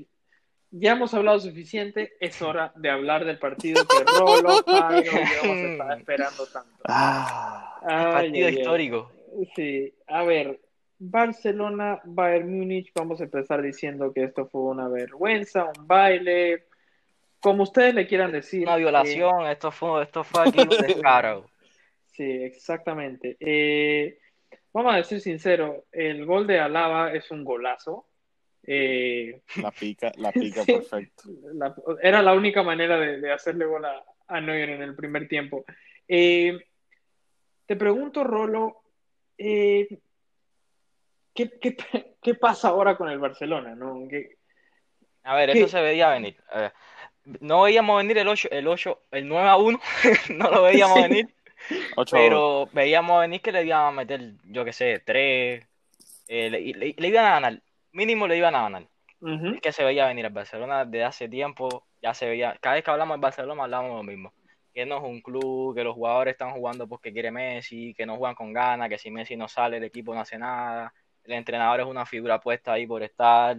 Speaker 1: Ya hemos hablado suficiente, es hora de hablar del partido que Rolo, hemos estado esperando tanto.
Speaker 2: Ah,
Speaker 1: Ay,
Speaker 3: Partido histórico.
Speaker 1: Sí, a ver, Barcelona, Bayern Múnich, vamos a empezar diciendo que esto fue una vergüenza, un baile, como ustedes le quieran decir.
Speaker 3: Una
Speaker 1: eh,
Speaker 3: violación, esto fue, esto fue aquí un descaro.
Speaker 1: Sí, exactamente. Eh, vamos a decir sincero, el gol de Alaba es un golazo. Eh,
Speaker 2: la pica, la pica
Speaker 1: Sí.
Speaker 2: perfecto.
Speaker 1: la- era la única manera de, de hacerle gol a, a Neuer en el primer tiempo. Eh, te pregunto, Rolo, eh, ¿qué, qué, qué pasa ahora con el Barcelona? ¿no? ¿Qué-
Speaker 3: A ver,
Speaker 1: ¿Qué?
Speaker 3: esto se veía venir. A ver, no veíamos venir el 8, el 8, el 9 a 1, no lo veíamos
Speaker 1: Sí.
Speaker 3: venir,
Speaker 2: Ocho a
Speaker 3: pero veíamos venir que le iban a meter, yo qué sé, 3, le, le- le iban a ganar, mínimo le iban a ganar. Es que se veía venir el Barcelona desde hace tiempo, ya se veía, cada vez que hablamos del Barcelona hablamos lo mismo, que no es un club, que los jugadores están jugando porque quiere Messi, que no juegan con ganas, que si Messi no sale el equipo no hace nada, el entrenador es una figura puesta ahí por estar,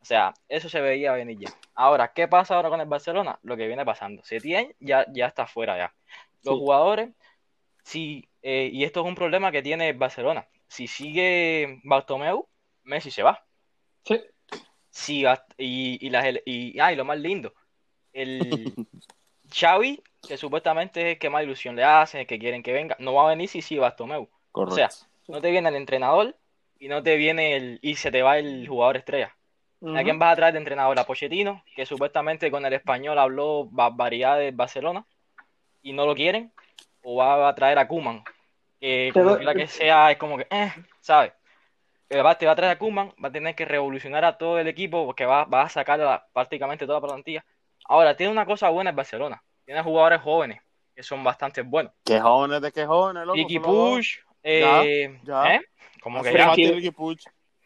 Speaker 3: o sea, eso se veía venir ya. Ahora, ¿qué pasa ahora con el Barcelona? Lo que viene pasando, Setién ya, ya está fuera ya. Los
Speaker 1: Sí.
Speaker 3: jugadores, sí, eh, y esto es un problema que tiene el Barcelona, si sigue Bartomeu, Messi se va.
Speaker 1: Sí.
Speaker 3: Gast- y, y, las, y, ah, y lo más lindo, el Xavi, que supuestamente es el que más ilusión le hace, el que quieren que venga, no va a venir si sí Bartomeu.
Speaker 2: Correcto.
Speaker 3: sea, No te viene el entrenador y no te viene el y se te va el jugador estrella. ¿A quién vas a traer de entrenador? A Pochettino, que supuestamente con el español habló barbaridad de Barcelona y no lo quieren, o va a traer a Koeman, que como quiera que sea, es como que, eh, ¿sabes? Pero va- te va a traer a Koeman, va a tener que revolucionar a todo el equipo porque va, va a sacar a prácticamente toda la plantilla. Ahora, tiene una cosa buena el Barcelona, tiene jugadores jóvenes que son bastante buenos.
Speaker 2: ¿Qué jóvenes de qué jóvenes, loco?
Speaker 3: Ricky. Push, eh,
Speaker 2: ya.
Speaker 3: ¿eh? Como que
Speaker 2: Hace
Speaker 3: ya,
Speaker 1: Frankie-
Speaker 2: Ricky Puig.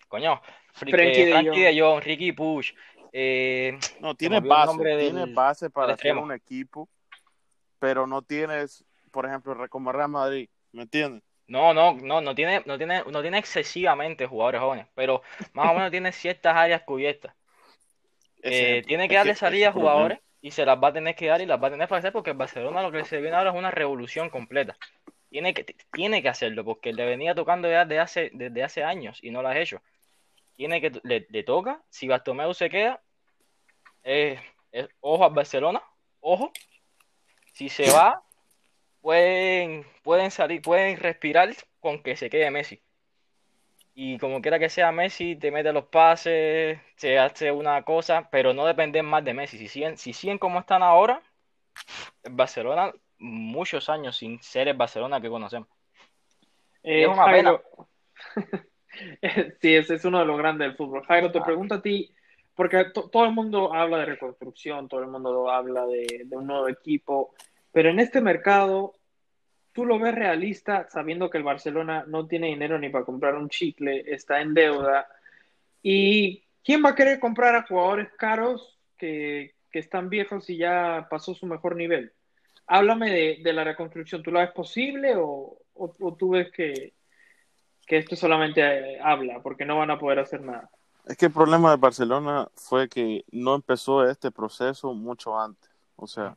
Speaker 3: coño,
Speaker 1: Frankie
Speaker 3: eh,
Speaker 1: de
Speaker 3: Frankie de Jong, Ricky Push, eh,
Speaker 2: No, tiene base, tiene
Speaker 3: del-
Speaker 2: base para hacer un equipo, pero no tienes, por ejemplo, como Real Madrid, ¿me entiendes?
Speaker 3: No, no, no, no tiene, no tiene, no tiene excesivamente jugadores jóvenes, pero más o menos tiene ciertas áreas cubiertas. Eh, tiene que darle salida a jugadores y se las va a tener que dar y las va a tener que hacer porque el Barcelona lo que se viene ahora es una revolución completa. Tiene que, tiene que hacerlo porque le venía tocando ya desde hace, desde hace años y no lo ha hecho. Tiene que, le, le toca, si Bartomeu se queda, eh, eh, ojo al Barcelona, ojo, si se va, pueden, pueden salir, pueden respirar con que se quede Messi. Y como quiera que sea Messi, te mete los pases, se hace una cosa, pero no dependen más de Messi. Si siguen, si siguen como están ahora, el Barcelona, muchos años sin ser el Barcelona que conocemos.
Speaker 1: Eh,
Speaker 3: Es una
Speaker 1: Jairo, sí, ese es uno de los grandes del fútbol. Jairo, te
Speaker 3: Ah.
Speaker 1: pregunto a ti, porque to- todo el mundo habla de reconstrucción, todo el mundo habla de, de un nuevo equipo, pero en este mercado, ¿tú lo ves realista sabiendo que el Barcelona no tiene dinero ni para comprar un chicle, está en deuda? ¿Y quién va a querer comprar a jugadores caros que, que están viejos y ya pasó su mejor nivel. Háblame de, de la reconstrucción. ¿Tú la ves posible o, o, tú ves que, que esto solamente eh, habla porque no van a poder hacer nada?
Speaker 2: Es que el problema de Barcelona fue que no empezó este proceso mucho antes. O sea,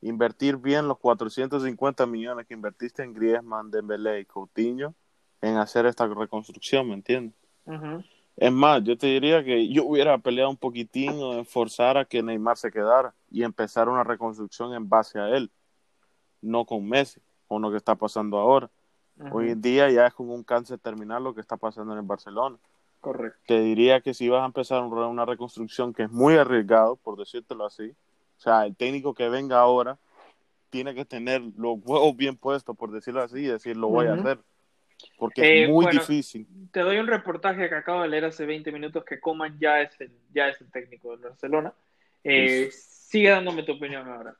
Speaker 2: invertir bien los 450 millones que invertiste en Griezmann, Dembélé y Coutinho en hacer esta reconstrucción, ¿me entiendes? Es más, yo te diría que yo hubiera peleado un poquitín o forzar a que Neymar se quedara y empezar una reconstrucción en base a él, no con Messi, con lo que está pasando ahora. Hoy en día ya es como un cáncer terminal lo que está pasando en el Barcelona.
Speaker 1: Correcto.
Speaker 2: Te diría que si vas a empezar un- una reconstrucción que es muy arriesgado, por decírtelo así, o sea, el técnico que venga ahora tiene que tener los huevos bien puestos, por decirlo así, y decir, lo voy a
Speaker 1: Ujú.
Speaker 2: hacer. Porque
Speaker 1: Eh,
Speaker 2: es muy
Speaker 1: bueno,
Speaker 2: difícil.
Speaker 1: Te doy un reportaje que acabo de leer hace 20 minutos que Coman ya es el, ya es el técnico del Barcelona. Eh, sigue dándome tu opinión ahora.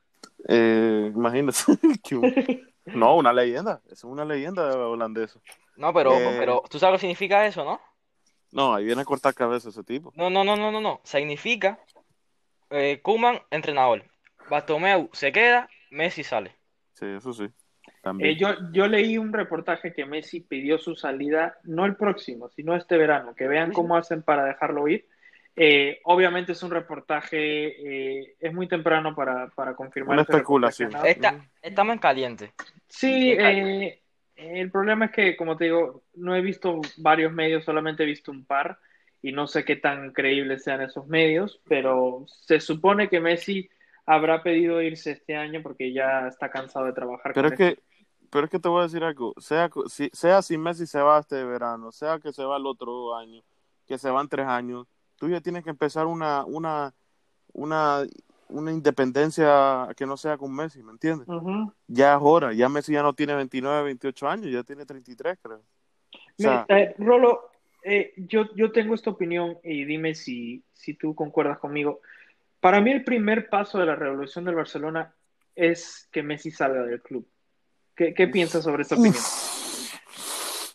Speaker 2: Eh, imagínate. no, una leyenda. Es una leyenda holandesa.
Speaker 3: No, pero,
Speaker 2: Eh.
Speaker 3: pero tú sabes lo que significa eso, ¿no?
Speaker 2: No, ahí viene a cortar cabeza ese tipo.
Speaker 3: No, no, no, no, no, no. Significa eh, Koeman, entrenador. Bartomeu se queda, Messi sale.
Speaker 2: Sí, eso sí. También.
Speaker 1: Eh, yo, yo leí un reportaje que Messi pidió su salida, no el próximo, sino este verano, que vean cómo hacen para dejarlo ir. Eh, obviamente es un reportaje, eh, es muy temprano para, para confirmar.
Speaker 2: Una
Speaker 1: reportaje,
Speaker 2: especulación.
Speaker 1: ¿no?
Speaker 3: Está, estamos en caliente.
Speaker 1: Sí, eh, el problema es que, como te digo, no he visto varios medios, solamente he visto un par y no sé qué tan creíbles sean esos medios, pero se supone que Messi habrá pedido irse este año porque ya está cansado de trabajar
Speaker 2: Pero
Speaker 1: con
Speaker 2: es que, pero es que te voy a decir algo. Sea, si, sea si Messi se va este verano, sea que se va el otro año, que se van tres años, tú ya tienes que empezar una, una, una, una independencia que no sea con Messi, ¿me entiendes? Ya es hora. Ya Messi ya no tiene 29, 28 años, ya tiene 33, creo. O sea,
Speaker 1: Me- eh, Rolo, eh, yo, yo tengo esta opinión y dime si, si tú concuerdas conmigo. Para mí el primer paso de la revolución del Barcelona es que Messi salga del club. ¿Qué, qué piensas sobre esta opinión?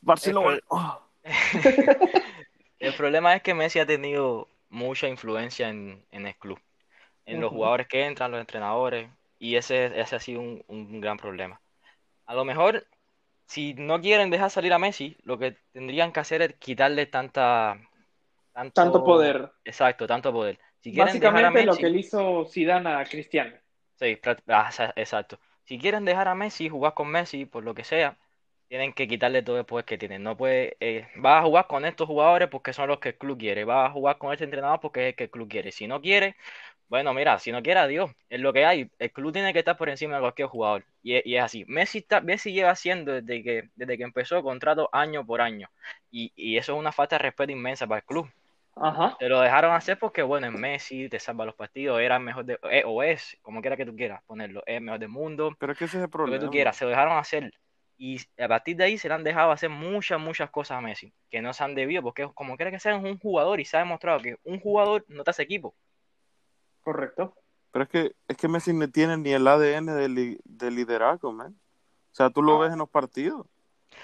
Speaker 2: Barcelona.
Speaker 3: El-
Speaker 2: Oh.
Speaker 3: El problema es que Messi ha tenido mucha influencia en, en el club, en los jugadores que entran, los entrenadores, y ese, ese ha sido un, un gran problema. A lo mejor, si no quieren dejar salir a Messi, lo que tendrían que hacer es quitarle tanta, tanto,
Speaker 1: Tanto poder.
Speaker 3: Exacto, tanto poder. Si quieren dejar a
Speaker 1: Básicamente lo
Speaker 3: Messi,
Speaker 1: que le hizo Zidane a Cristiano.
Speaker 3: Sí, ah, exa- exacto. Si quieren dejar a Messi, jugar con Messi, por lo que sea, tienen que quitarle todo el poder que tienen. No puede, eh, vas a jugar con estos jugadores porque son los que el club quiere. Vas a jugar con este entrenador porque es el que el club quiere. Si no quiere, bueno, mira, si no quiere, adiós. Es lo que hay. El club tiene que estar por encima de cualquier jugador. Y, es- y es así. Messi, está, Messi lleva haciendo desde que, desde que empezó contrato año por año. Y, y eso es una falta de respeto inmensa para el club.
Speaker 1: Ajá.
Speaker 3: Te lo dejaron hacer porque, bueno, es Messi, te salva los partidos, era el mejor de, eh, o es, como quiera que tú quieras ponerlo, es el mejor del mundo,
Speaker 2: Pero es que ese es el
Speaker 3: lo que
Speaker 2: problema.
Speaker 3: tú quieras, se lo dejaron hacer. Y a partir de ahí se le han dejado hacer muchas, muchas cosas a Messi, que no se han debido, porque como quiera que sea, es un jugador y se ha demostrado que un jugador no te hace equipo.
Speaker 1: Correcto.
Speaker 2: Pero es que, es que Messi no tiene ni el ADN de, li- de liderazgo, man. O sea, tú lo ves en los partidos.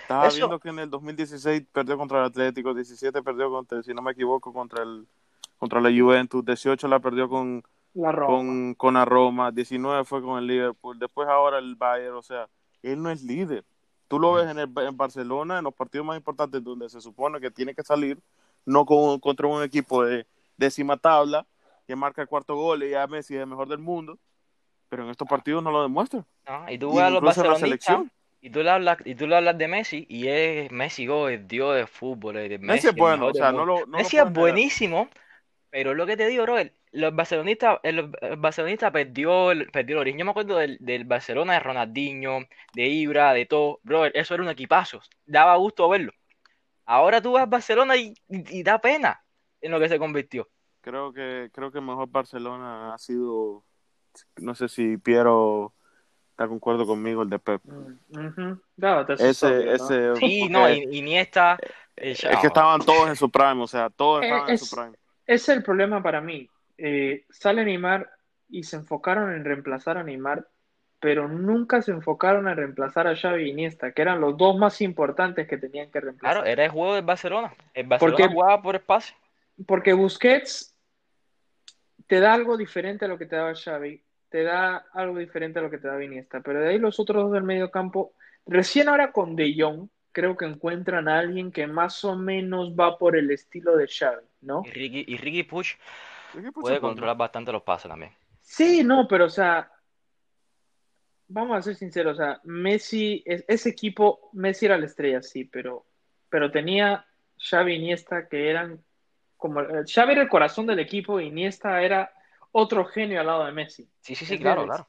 Speaker 2: Estaba
Speaker 3: Eso-
Speaker 2: viendo que en el 2016 perdió contra el Atlético, 17 perdió contra, si no me equivoco, contra el contra la Juventus, 18 la perdió con,
Speaker 1: La Roma.
Speaker 2: con, con la Roma, 19 fue con el Liverpool, después ahora el Bayern, o sea, él no es líder. Tú lo ves en, el, en Barcelona, en los partidos más importantes donde se supone que tiene que salir, no con, contra un equipo de décima tabla que marca el cuarto gol y ya Messi es el mejor del mundo, pero en estos partidos no lo demuestra.
Speaker 3: Y tú ves a los
Speaker 2: la selección.
Speaker 3: y tú le hablas, y tú le hablas de Messi y es Messi, go, es Dios del fútbol, es Messi,
Speaker 2: Messi es
Speaker 3: el
Speaker 2: bueno, o
Speaker 3: del
Speaker 2: sea,
Speaker 3: mundo.
Speaker 2: no lo, no lo
Speaker 3: Messi
Speaker 2: puedes
Speaker 3: es buenísimo, pero lo que te digo, bro, los barcelonistas, el, el barcelonista perdió el, perdió el origen. Yo me acuerdo del, del Barcelona de Ronaldinho, de Ibra, de todo, bro, eso era un equipazo, daba gusto verlo. Ahora tú vas a Barcelona y, y- y da pena en lo que se convirtió.
Speaker 2: Creo que creo que mejor Barcelona ha sido, no sé si Piero está concuerdo conmigo, el de Pep.
Speaker 1: Mm, te haces
Speaker 2: Ese,
Speaker 1: obvio, ¿no?
Speaker 2: ese,
Speaker 3: Sí, no, I- Iniesta, eh,
Speaker 2: es que estaban todos en su prime, o sea, todos
Speaker 1: Eh,
Speaker 2: estaban en
Speaker 1: es-
Speaker 2: su prime.
Speaker 1: Ese es el problema para mí. Eh, sale Neymar y se enfocaron en reemplazar a Neymar, pero nunca se enfocaron en reemplazar a Xavi y Iniesta, que eran los dos más importantes que tenían que reemplazar.
Speaker 3: Claro, era el juego del Barcelona. El Barcelona
Speaker 1: Porque-
Speaker 3: jugaba por espacio.
Speaker 1: Porque Busquets te da algo diferente a lo que te daba Xavi, te da algo diferente a lo que te da Iniesta, pero de ahí los otros dos del medio campo, recién ahora con De Jong, creo que encuentran a alguien que más o menos va por el estilo de Xavi, ¿no?
Speaker 3: Y Ricky, y Ricky Push puede controlar bastante los pases también.
Speaker 1: Sí, no, pero o sea, vamos a ser sinceros, o sea, Messi, es- ese equipo, Messi era la estrella, sí, pero, pero tenía Xavi y Iniesta que eran como, eh, Xavi era el corazón del equipo y Iniesta era otro genio al lado de Messi.
Speaker 3: Sí, sí, sí, claro, claro.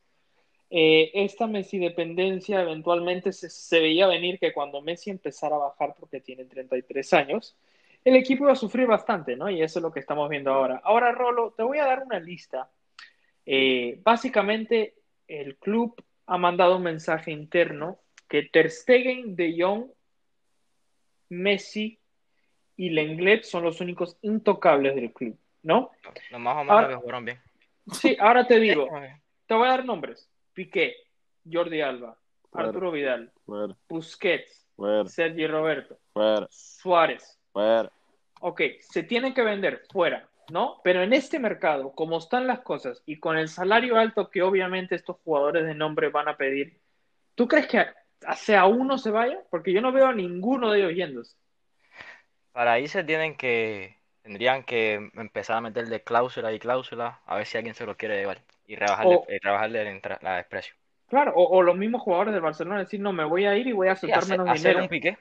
Speaker 1: Eh, esta Messi dependencia eventualmente se, se veía venir que cuando Messi empezara a bajar porque tiene 33 años, el equipo iba a sufrir bastante, ¿no? Y eso es lo que estamos viendo ahora. Ahora, Rolo, te voy a dar una lista. Eh, básicamente, el club ha mandado un mensaje interno que Ter Stegen, De Jong, Messi y Lenglet son los únicos intocables del club, ¿no?
Speaker 3: Los más o menos
Speaker 1: Ahora-
Speaker 3: que jugaron bien.
Speaker 1: Sí, ahora te digo, te voy a dar nombres. Piqué, Jordi Alba,
Speaker 2: Fuera.
Speaker 1: Arturo Vidal,
Speaker 2: Fuera,
Speaker 1: Busquets,
Speaker 2: fuera,
Speaker 1: Sergi Roberto,
Speaker 2: fuera,
Speaker 1: Suárez.
Speaker 2: fuera.
Speaker 1: Ok, se tienen que vender fuera, ¿no? Pero en este mercado, como están las cosas y con el salario alto que obviamente estos jugadores de nombre van a pedir, ¿tú crees que sea uno se vaya? Porque yo no veo a ninguno de ellos yéndose.
Speaker 3: Para irse tienen que, tendrían que empezar a meterle cláusula y cláusula a ver si alguien se lo quiere llevar y rebajarle,
Speaker 1: O-
Speaker 3: y rebajarle el, entra- la desprecio.
Speaker 1: Claro, o, o los mismos jugadores del Barcelona decir, no, me voy a ir y voy a
Speaker 3: Sí,
Speaker 1: aceptar
Speaker 3: hacer,
Speaker 1: menos
Speaker 3: hacer
Speaker 1: dinero.
Speaker 3: un piqué.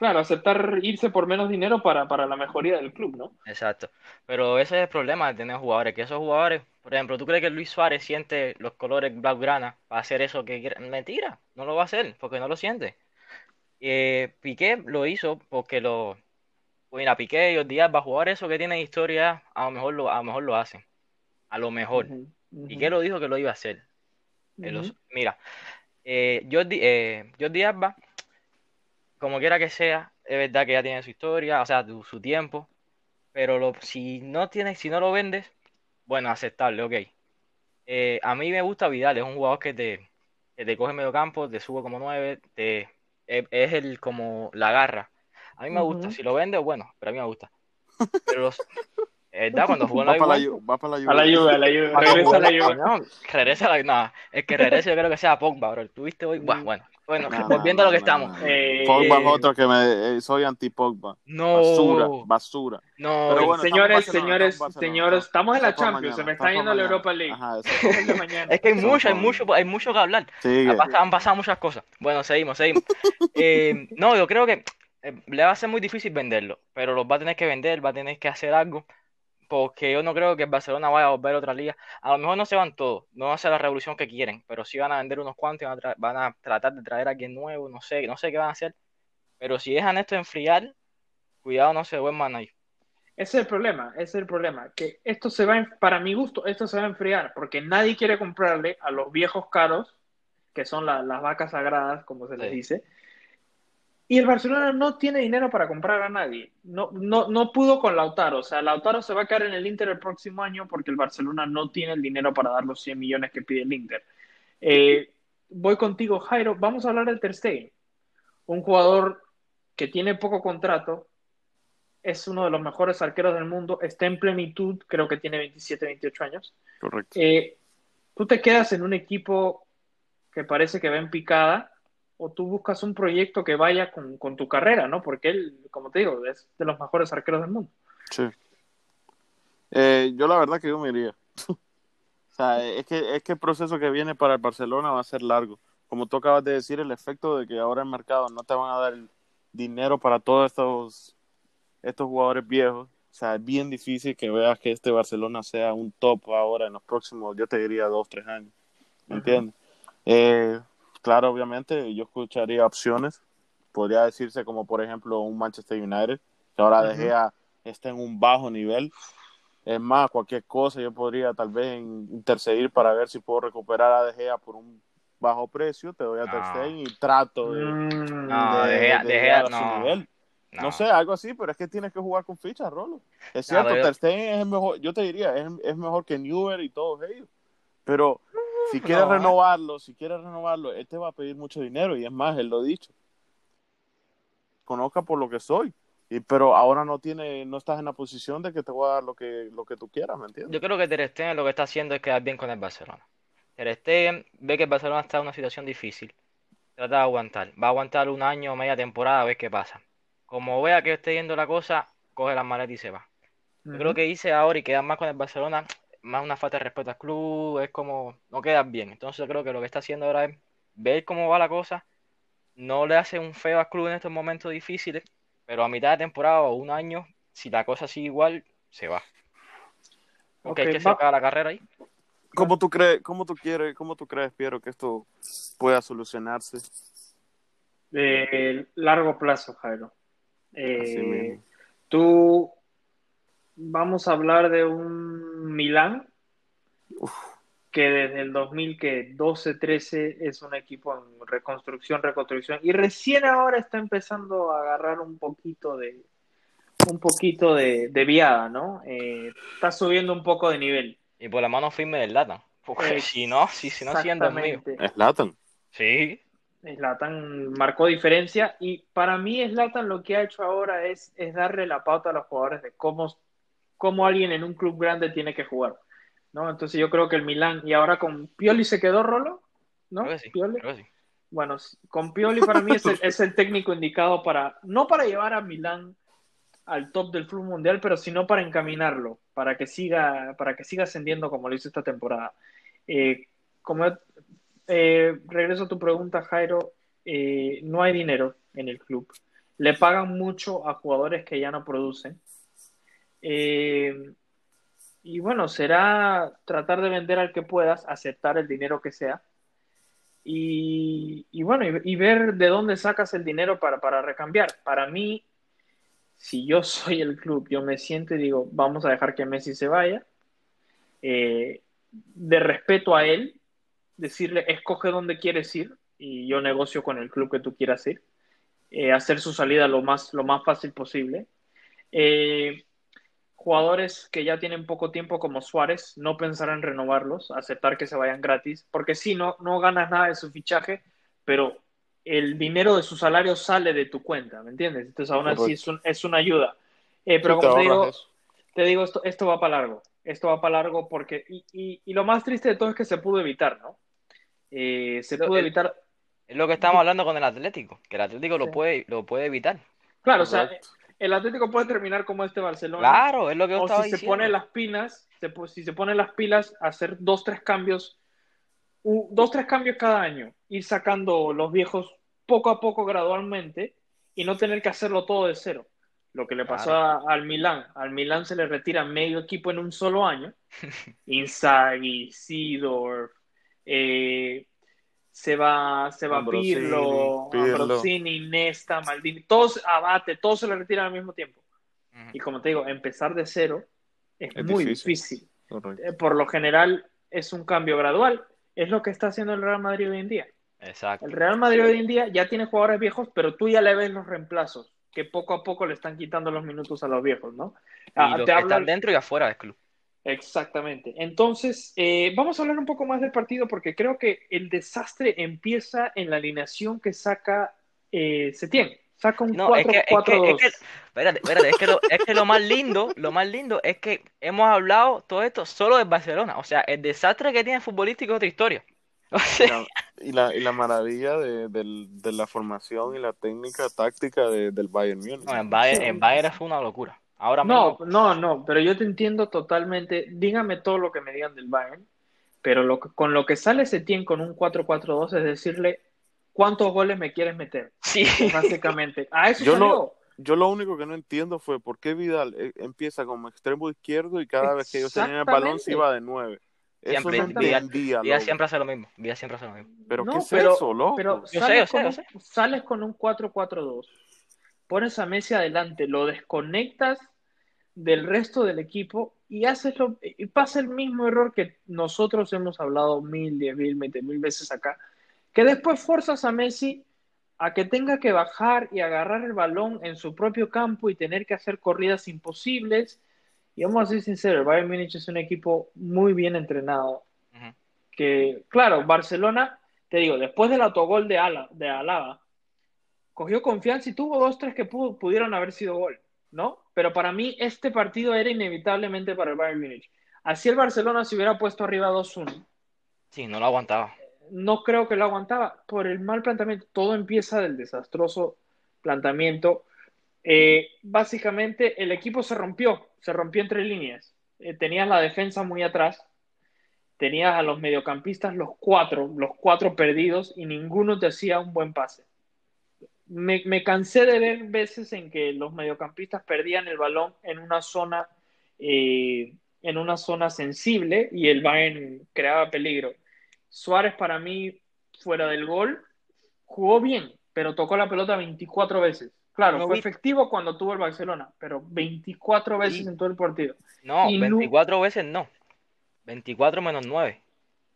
Speaker 1: Claro, aceptar irse por menos dinero para, para la mejoría del club, ¿no?
Speaker 3: Exacto. Pero ese es el problema de tener jugadores, que esos jugadores, por ejemplo, ¿tú crees que Luis Suárez siente los colores blaugrana para hacer eso que quiere? Mentira, no lo va a hacer, porque no lo siente. Eh, Piqué lo hizo porque lo... pues Mira, Piqué y Jordi Alba, jugadores esos que tienen historia, a lo mejor lo, a lo mejor lo hacen. A lo mejor.
Speaker 1: Ujú,
Speaker 3: Piqué lo dijo que lo iba a hacer. Los-
Speaker 1: ujú.
Speaker 3: mira, eh, Jordi, eh, Jordi Alba, como quiera que sea, es verdad que ya tiene su historia, o sea, su, su tiempo, pero lo- si no tienes, si no lo vendes, bueno, aceptable, ok. Eh, a mí me gusta Vidal, es un jugador que te, que te coge medio campo, te sube como nueve, te, es, es el como la garra. A mí me gusta, si lo vendes, bueno, pero a mí me gusta. Pero los, es verdad, cuando jugó en la Juventus,
Speaker 2: Ju- va para la
Speaker 1: A la
Speaker 2: Juve.
Speaker 1: Juve, a la Juve, regresa a la Juve.
Speaker 3: no, regresa a la, no, el que regrese yo creo que sea Pogba, bro. Tuviste hoy, Buah,
Speaker 1: Mm.
Speaker 3: bueno, bueno,
Speaker 2: No, no,
Speaker 3: volviendo a lo que estamos.
Speaker 1: Eh,
Speaker 2: Pogba es
Speaker 3: Eh,
Speaker 2: otro que me, eh, soy anti-Pogba.
Speaker 3: No,
Speaker 2: Basura, basura.
Speaker 3: no,
Speaker 2: Pero bueno,
Speaker 1: señores, señores, señores, estamos en la Champions, se me
Speaker 2: está
Speaker 1: yendo la. Europa League.
Speaker 2: Ajá, eso.
Speaker 1: Es el de mañana.
Speaker 3: es que hay mucho, hay mucho, hay mucho que hablar.
Speaker 2: Sigue.
Speaker 3: Ha pasado- han pasado muchas cosas. Bueno, seguimos, seguimos. Eh, no, yo creo que eh, le va a ser muy difícil venderlo, pero los va a tener que vender, va a tener que hacer algo, porque yo no creo que el Barcelona vaya a volver a otra liga. A lo mejor no se van todos, no va a ser la revolución que quieren, pero sí van a vender unos cuantos y van a, van a tratar de traer a alguien nuevo, no sé, no sé qué van a hacer, pero si dejan esto enfriar, cuidado no se duerman ahí.
Speaker 1: Ese es el problema, ese es el problema, que esto se va, para mi gusto, esto se va a enfriar, porque nadie quiere comprarle a los viejos caros, que son la- las vacas sagradas, como se les
Speaker 3: Sí.
Speaker 1: dice, y el Barcelona no tiene dinero para comprar a nadie, no, no, no pudo con Lautaro, o sea, Lautaro se va a quedar en el Inter el próximo año porque el Barcelona no tiene el dinero para dar los 100 millones que pide el Inter. Eh, voy contigo, Jairo, vamos a hablar de Ter Stegen, un jugador que tiene poco contrato, es uno de los mejores arqueros del mundo, está en plenitud, creo que tiene 27, 28 años.
Speaker 2: Correcto.
Speaker 1: Eh, tú te quedas en un equipo que parece que va en picada, o tú buscas un proyecto que vaya con, con tu carrera, ¿no? Porque él, como te digo, es de los mejores arqueros del mundo.
Speaker 2: Sí. Eh, yo la verdad que yo me iría. o sea, es que, es que el proceso que viene para el Barcelona va a ser largo. Como tú acabas de decir, el efecto de que ahora el mercado no te van a dar dinero para todos estos, estos jugadores viejos. O sea, es bien difícil que veas que este Barcelona sea un top ahora en los próximos, yo te diría, dos, tres años. ¿Me entiendes? Eh, claro, obviamente, yo escucharía opciones. Podría decirse como, por ejemplo, un Manchester United, que ahora
Speaker 1: Ujú.
Speaker 2: De Gea está en un bajo nivel. Es más, cualquier cosa yo podría tal vez in- intercedir para ver si puedo recuperar a De Gea por un bajo precio. Te doy a Ter
Speaker 3: No.
Speaker 2: Stegen y trato de,
Speaker 1: Mm,
Speaker 3: No,
Speaker 2: de-
Speaker 3: De Gea-
Speaker 2: de
Speaker 3: De
Speaker 2: llegar
Speaker 3: Gea,
Speaker 2: a su
Speaker 3: no.
Speaker 2: nivel. No.
Speaker 3: No.
Speaker 2: sé, algo así, pero es que tienes que jugar con fichas, Rolo. Es
Speaker 3: No,
Speaker 2: cierto,
Speaker 3: yo-
Speaker 2: Ter Stegen es el mejor, yo te diría, es, es mejor que Newell y todos ellos. Pero si quieres
Speaker 3: no, ¿eh?
Speaker 2: renovarlo, si quieres renovarlo, él te va a pedir mucho dinero y es más, él lo ha dicho. Conozca por lo que soy. Y, pero ahora no tiene, no estás en la posición de que te voy a dar lo que, lo que tú quieras, ¿me entiendes?
Speaker 3: Yo creo que Ter Stegen lo que está haciendo es quedar bien con el Barcelona. Ter Stegen ve que el Barcelona está en una situación difícil. Trata de aguantar. Va a aguantar un año o media temporada a ver qué pasa. Como vea que esté yendo la cosa, coge las maletas y se va. Yo creo que hice ahora y quedar más con el Barcelona, más una falta de respeto al club, es como no quedas bien. Entonces yo creo que lo que está haciendo ahora es ver cómo va la cosa, no le hace un feo al club en estos momentos difíciles, pero a mitad de temporada o un año, si la cosa sigue igual, se va. Porque
Speaker 1: Ok,
Speaker 3: hay que
Speaker 1: va-
Speaker 3: sacar la carrera ahí.
Speaker 2: ¿Cómo tú crees, cómo tú quieres, cómo tú crees, Piero, que esto pueda solucionarse?
Speaker 1: De largo plazo, Jairo. Eh,
Speaker 2: Así mismo.
Speaker 1: tú, vamos a hablar de un Milán que desde el 2012-13 es un equipo en reconstrucción, reconstrucción y recién ahora está empezando a agarrar un poquito de un poquito de, de viada, ¿no? Eh, está subiendo un poco de nivel.
Speaker 3: Y por la mano firme del Latan. Porque si no, si, si no siguen dormidos.
Speaker 1: Exactamente.
Speaker 2: Zlatan.
Speaker 3: Sí.
Speaker 1: Zlatan marcó diferencia y para mí Zlatan lo que ha hecho ahora es, es darle la pauta a los jugadores de cómo, cómo alguien en un club grande tiene que jugar, ¿no? Entonces yo creo que el Milán, y ahora con Pioli se quedó Rolo, ¿no?
Speaker 3: Creo que sí.
Speaker 1: Pioli.
Speaker 3: Creo que sí.
Speaker 1: Bueno, con Pioli para mí es el, es el técnico indicado para, no para llevar a Milán al top del fútbol mundial, pero sino para encaminarlo, para que siga, para que siga ascendiendo como lo hizo esta temporada. Eh, como eh, regreso a tu pregunta, Jairo, eh, no hay dinero en el club. Le pagan mucho a jugadores que ya no producen. Eh, y bueno, será tratar de vender al que puedas, aceptar el dinero que sea. Y, y bueno, y, ver de dónde sacas el dinero para, para recambiar. Para mí, si yo soy el club, yo me siento y digo, vamos a dejar que Messi se vaya. Eh, de respeto a él, decirle, escoge dónde quieres ir y yo negocio con el club que tú quieras ir. Eh, hacer su salida lo más, lo más fácil posible. Jugadores que ya tienen poco tiempo como Suárez, no pensar en renovarlos, aceptar que se vayan gratis, porque si sí, no, no ganas nada de su fichaje, pero el dinero de su salario sale de tu cuenta, ¿me entiendes? Entonces aún así es, un, es una ayuda. Eh, pero
Speaker 2: Sí,
Speaker 1: como te
Speaker 2: te
Speaker 1: digo,
Speaker 2: eso.
Speaker 1: te digo, esto, esto va para largo, esto va para largo porque, y, y, y lo más triste de todo es que se pudo evitar, ¿no? Eh, se
Speaker 3: Lo-
Speaker 1: pudo
Speaker 3: el-
Speaker 1: evitar,
Speaker 3: Es lo que estamos hablando con el Atlético, que el Atlético
Speaker 1: Sí.
Speaker 3: lo puede, lo puede evitar.
Speaker 1: claro, o sea. El Atlético puede terminar como este Barcelona.
Speaker 3: Claro, es lo que yo
Speaker 1: o
Speaker 3: estaba
Speaker 1: si se pone las pilas, se si se pone las pilas, hacer dos, tres cambios, dos, tres cambios cada año, ir sacando los viejos poco a poco, gradualmente, y no tener que hacerlo todo de cero. Lo que le pasó a- al Milán, al Milán se le retira medio equipo en un solo año. Inzaghi, Sidor, eh, se va, se va
Speaker 2: Ambrosini,
Speaker 1: Pirlo,
Speaker 2: Pirlo.
Speaker 1: Ambrosini, Nesta, Maldini, todos abate, todos se le retiran al mismo tiempo. Y como te digo, empezar de cero es,
Speaker 2: Es
Speaker 1: muy
Speaker 2: difícil.
Speaker 1: Eh, Por lo general es un cambio gradual. Es lo que está haciendo el Real Madrid hoy en día.
Speaker 3: Exacto.
Speaker 1: El Real Madrid hoy en día ya tiene jugadores viejos, pero tú ya le ves los reemplazos, que poco a poco le están quitando los minutos a los viejos, ¿no? Ah,
Speaker 3: Y los
Speaker 1: te
Speaker 3: que
Speaker 1: hablo-
Speaker 3: están dentro y afuera del club.
Speaker 1: Exactamente. Entonces, eh, vamos a hablar un poco más del partido porque creo que el desastre empieza en la alineación que saca eh, Setién. Saca un
Speaker 3: No, es que- es que-
Speaker 1: 4-4-2.
Speaker 3: es que- Espérate, espérate, es que, lo, es que lo más lindo, lo más lindo es que hemos hablado todo esto solo de Barcelona. O sea, el desastre que tiene el futbolístico es otra historia. O
Speaker 2: Y la, y la, y la maravilla de, del- de la formación y la técnica táctica de- del Bayern Múnich.
Speaker 3: no, en Bayern, en Bayern fue una locura. Ahora
Speaker 1: No,
Speaker 3: mismo,
Speaker 1: no, no, pero yo te entiendo totalmente. Dígame todo lo que me digan del Bayern, pero lo que- con lo que sale Setién con un 4-4-2 es decirle cuántos goles me quieres meter,
Speaker 3: sí.
Speaker 1: básicamente. A eso
Speaker 2: Yo
Speaker 1: salió.
Speaker 2: no- Yo lo único que no entiendo fue por qué Vidal eh, empieza como extremo izquierdo y cada vez que ellos tenían el balón se iba de nueve. Eso
Speaker 3: Siempre,
Speaker 2: no
Speaker 1: Vidal-
Speaker 2: entendía,
Speaker 3: siempre hace lo mismo. Díaz siempre hace lo mismo.
Speaker 2: Pero
Speaker 1: No,
Speaker 2: ¿qué es
Speaker 1: pero-
Speaker 2: eso, loco?
Speaker 1: Pero
Speaker 3: Yo sé,
Speaker 1: sales,
Speaker 3: yo sé.
Speaker 1: sales con un 4-4-2, pones a Messi adelante, lo desconectas del resto del equipo y haces lo, y pasa el mismo error que nosotros hemos hablado mil, diez mil, veinte mil veces acá, que después forzas a Messi a que tenga que bajar y agarrar el balón en su propio campo y tener que hacer corridas imposibles. Y vamos a ser sinceros, el Bayern Múnich es un equipo muy bien entrenado, que, claro, Barcelona, te digo, después del autogol de, Ala, de Alaba, cogió confianza y tuvo dos, tres que pudo, pudieron haber sido gol, ¿no? Pero para mí este partido era inevitablemente para el Bayern Múnich. Así el Barcelona se hubiera puesto arriba 2-1.
Speaker 3: Sí, no lo aguantaba.
Speaker 1: No creo que lo aguantaba por el mal planteamiento. Todo empieza del desastroso planteamiento. Eh, básicamente el equipo se rompió, se rompió entre líneas. Eh, tenías la defensa muy atrás, tenías a los mediocampistas los cuatro, los cuatro perdidos y ninguno te hacía un buen pase. Me, me cansé de ver veces en que los mediocampistas perdían el balón en una zona eh, en una zona sensible y el Bayern creaba peligro. Suárez para mí fuera del gol jugó bien, pero tocó la pelota 24 veces. Claro,
Speaker 3: No
Speaker 1: fue efectivo cuando tuvo el Barcelona, pero 24 veces en todo el partido.
Speaker 3: No,
Speaker 1: Y nu-
Speaker 3: 24 veces no. 24 menos 9.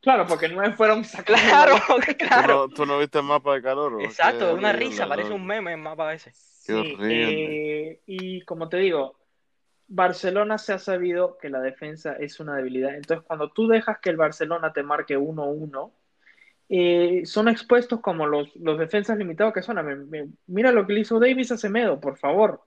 Speaker 1: Claro, porque nueve fueron sacados.
Speaker 3: Claro,
Speaker 2: ¿Tú,
Speaker 3: claro.
Speaker 2: no, tú no viste el mapa de calor?
Speaker 3: Exacto,
Speaker 2: Qué
Speaker 3: una
Speaker 2: horrible,
Speaker 3: risa, parece un meme el mapa ese.
Speaker 1: Sí,
Speaker 2: horrible.
Speaker 1: eh, y como te digo, Barcelona se ha sabido que la defensa es una debilidad. Entonces, cuando tú dejas que el Barcelona te marque 1-1, eh, son expuestos como los, los defensas limitados que son. Me- me- mira lo que le hizo Davis a Semedo, por favor.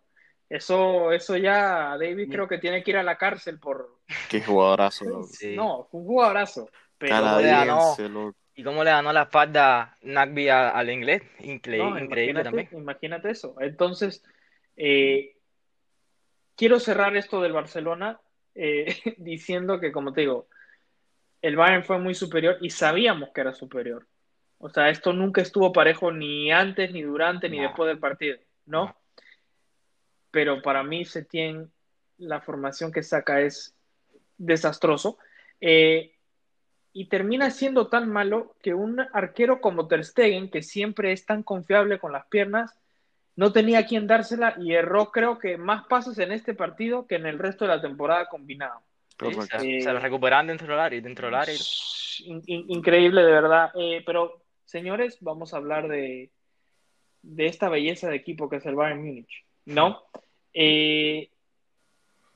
Speaker 1: Eso, eso ya, Davis creo que tiene que ir a la cárcel por...
Speaker 2: Qué jugadorazo.
Speaker 3: Sí.
Speaker 1: No, un jugadorazo. Pero
Speaker 2: Canadiense, loco.
Speaker 3: ¿Y cómo le ganó la espalda Nagby al inglés? Incre-
Speaker 1: No,
Speaker 3: increíble
Speaker 1: imagínate,
Speaker 3: también.
Speaker 1: Imagínate eso. Entonces, eh, quiero cerrar esto del Barcelona eh, diciendo que, como te digo, el Bayern fue muy superior y sabíamos que era superior. O sea, esto nunca estuvo parejo ni antes, ni durante, ni
Speaker 3: No.
Speaker 1: después del partido, ¿no?
Speaker 3: No.
Speaker 1: Pero para mí Setién, la formación que saca es desastroso. Eh, y termina siendo tan malo que un arquero como Ter Stegen, que siempre es tan confiable con las piernas, no tenía a quien dársela y erró creo que más pases en este partido que en el resto de la temporada combinado.
Speaker 3: Sí,
Speaker 2: Correcto.
Speaker 3: se,
Speaker 1: Eh,
Speaker 3: se lo recuperaban dentro del área, dentro del área.
Speaker 1: In- in- increíble, de verdad. Eh, pero, señores, vamos a hablar de, de esta belleza de equipo que es el Bayern Múnich, ¿no? Eh,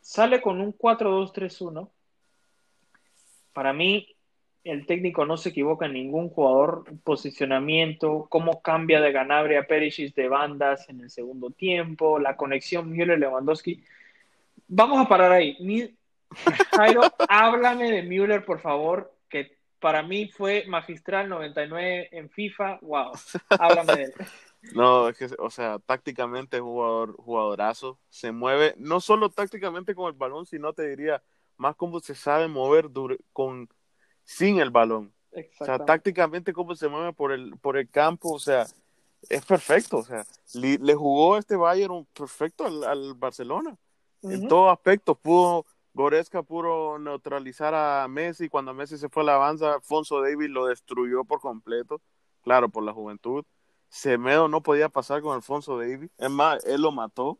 Speaker 1: sale con un 4-2-3-1. Para mí, el técnico no se equivoca en ningún jugador, posicionamiento, cómo cambia de Ganabria a Perisic de bandas en el segundo tiempo, la conexión Müller-Lewandowski. Vamos a parar ahí. Mi- Jairo, háblame de Müller, por favor, que para mí fue magistral 99 en FIFA. Wow, háblame de él.
Speaker 2: No, es que, o sea, tácticamente es jugador, jugadorazo. Se mueve, no solo tácticamente con el balón, sino te diría más cómo se sabe mover con, sin el balón. O sea, tácticamente cómo se mueve por el, por el campo, o sea, es perfecto. O sea, le, le jugó este Bayern perfecto al, al Barcelona. En
Speaker 1: Ujú.
Speaker 2: todos aspectos, pudo, Goretzka pudo neutralizar a Messi. Cuando Messi se fue a la avanza, Alfonso Davis lo destruyó por completo, claro, por la juventud. Semedo no podía pasar con Alfonso Davis. Es más, él lo mató. O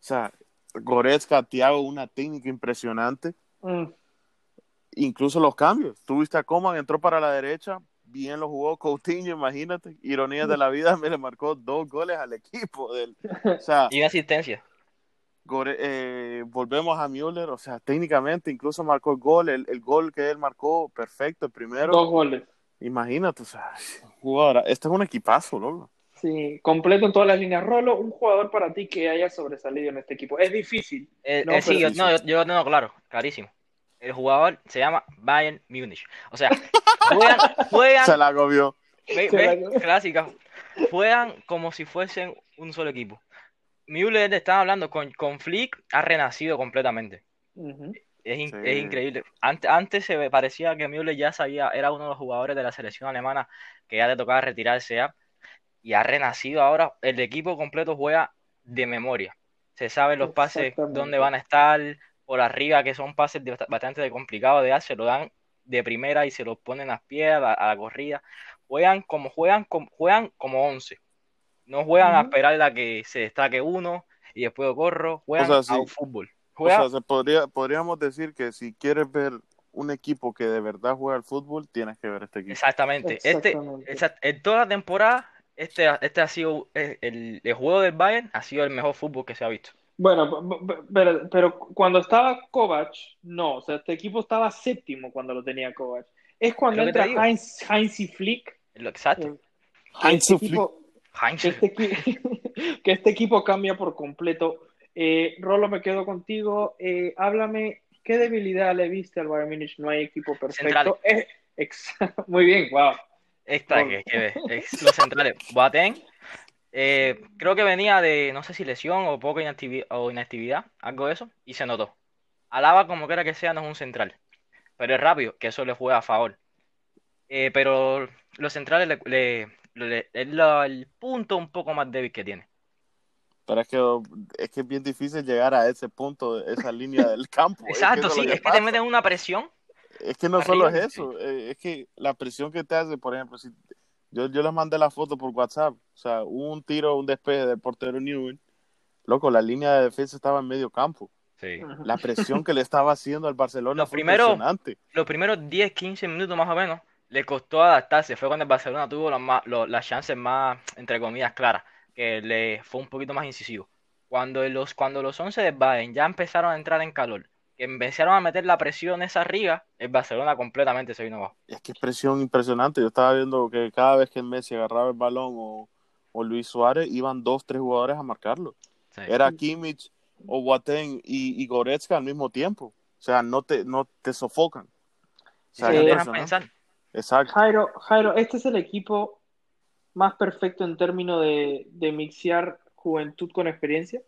Speaker 2: sea, Goretzka, Thiago, una técnica impresionante.
Speaker 1: Mm,
Speaker 2: Incluso los cambios. Tuviste a Coman, entró para la derecha, bien lo jugó Coutinho, imagínate. Ironías de la vida, me le marcó dos goles al equipo. Del, o sea,
Speaker 3: Y asistencia.
Speaker 2: Gore- eh, volvemos a Müller, o sea, técnicamente incluso marcó el gol, el, el gol que él marcó, perfecto, el primero.
Speaker 1: Dos goles.
Speaker 2: Imagínate, o sea, jugadora, este es un equipazo, loco.
Speaker 1: Sí, completo en todas las líneas. Rolo, un jugador para ti que haya sobresalido en este equipo. Es difícil.
Speaker 3: Eh,
Speaker 1: No,
Speaker 3: eh, sí, yo, no, yo, tengo claro, clarísimo. El jugador se llama Bayern Múnich. O sea, juegan, juegan,
Speaker 2: Se la agobió.
Speaker 3: ve-
Speaker 1: Se
Speaker 3: ve-
Speaker 1: la-
Speaker 3: clásica, juegan como si fuesen un solo equipo. Müller, estaba hablando, con, con Flick ha renacido completamente. Es, in-
Speaker 2: Sí.
Speaker 3: es increíble. Antes, antes se parecía que Müller ya sabía, era uno de los jugadores de la selección alemana que ya le tocaba retirarse ya. Y ha renacido ahora. El equipo completo juega de memoria. Se saben los pases, dónde van a estar, por arriba, que son pases de- bastante complicados de dar, se lo dan de primera y se los ponen a las pies a la, a la corrida. Juegan como juegan, como, juegan como 11. No juegan a esperar a que se destaque uno y después corro. Juegan
Speaker 2: O sea, sí.
Speaker 3: a un fútbol.
Speaker 2: O
Speaker 3: Juegan
Speaker 2: sea, se podría, podríamos decir que si quieres ver un equipo que de verdad juega al fútbol, tienes que ver este equipo.
Speaker 3: Exactamente. Este, exact- en toda la temporada, este, este ha sido eh, el, el juego del Bayern ha sido el mejor fútbol que se ha visto.
Speaker 1: Bueno, pero, pero cuando estaba Kovac, no, o sea, este equipo estaba séptimo cuando lo tenía Kovac. Es cuando
Speaker 3: Es
Speaker 1: entra. Heinz, Heinz y Flick.
Speaker 3: Es lo exacto.
Speaker 1: eh,
Speaker 2: Heinz
Speaker 1: este
Speaker 2: Flick.
Speaker 1: equipo que este, que este equipo cambia por completo. Eh, Rolo, me quedo contigo. Eh, háblame, ¿qué debilidad le viste al Bayern Munich? No hay equipo perfecto. Eh, muy bien, wow.
Speaker 3: Esta que, que los centrales. Boateng, eh, creo que venía de, no sé si lesión o poca inactividad, o inactividad, algo de eso, y se notó. Alaba, como quiera que sea, no es un central, pero es rápido, que eso le juega a favor. Eh, pero los centrales le, le, es el punto un poco más débil que tiene.
Speaker 2: Pero es que, es que es bien difícil llegar a ese punto, esa línea del campo.
Speaker 3: Exacto, sí, es que te meten una presión.
Speaker 2: Es que no solo es eso, eh, es que la presión que te hace, por ejemplo, si yo, yo les mandé la foto por WhatsApp. O sea, hubo un tiro, un despeje del portero Newell. Loco, la línea de defensa estaba en medio campo. Sí. La presión que le estaba haciendo al Barcelona
Speaker 3: los fue primeros, Los primeros 10, 15 minutos más o menos le costó adaptarse. Fue cuando el Barcelona tuvo las chances más, entre comillas, claras. Que le fue un poquito más incisivo. Cuando los, cuando los 11 de Bayern ya empezaron a entrar en calor empezaron a meter la presión esa arriba, el Barcelona completamente se vino abajo.
Speaker 2: Es que es presión impresionante. Yo estaba viendo que cada vez que Messi agarraba el balón o, Luis Suárez, iban dos, tres jugadores a marcarlo. Era Kimmich o y, y, Goretzka al mismo tiempo. O sea, no te, no te sofocan. O sea,
Speaker 1: pensar. Exacto. Jairo, Jairo, este es el equipo más perfecto en términos de, de mixear juventud con experiencia.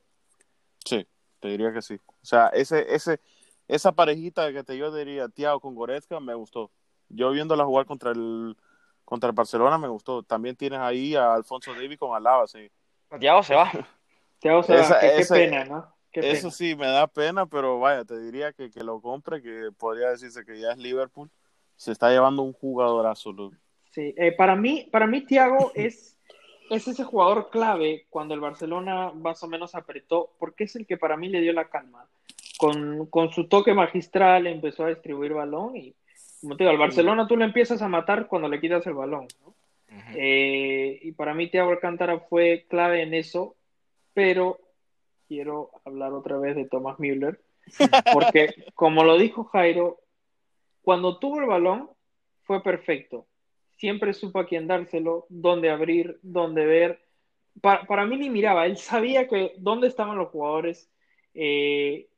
Speaker 2: Sí, te diría que sí. O sea, ese, ese, esa parejita que te yo diría, Tiago con Goretzka, me gustó. Yo viéndola jugar contra el contra el Barcelona me gustó. También tienes ahí a Alfonso Davis con Alaba, sí.
Speaker 3: Tiago se va.
Speaker 1: Tiago se va. Qué, pena, ¿no?
Speaker 2: eso sí, me da pena, pero vaya, te diría que, que lo compre, que podría decirse que ya es Liverpool. Se está llevando un jugadorazo.
Speaker 1: Sí, eh, para mí, para mí Tiago es, es ese jugador clave cuando el Barcelona más o menos apretó, porque es el que para mí le dio la calma con, con, su toque magistral empezó a distribuir balón y, como te digo, al Barcelona tú le empiezas a matar cuando le quitas el balón. Eh, y para mí Thiago Alcántara fue clave en eso, pero quiero hablar otra vez de Thomas Müller, porque como lo dijo Jairo, cuando tuvo el balón fue perfecto. Siempre supo a quién dárselo, dónde abrir, dónde ver. Para, para mí ni miraba, él sabía que dónde estaban los jugadores. Eh,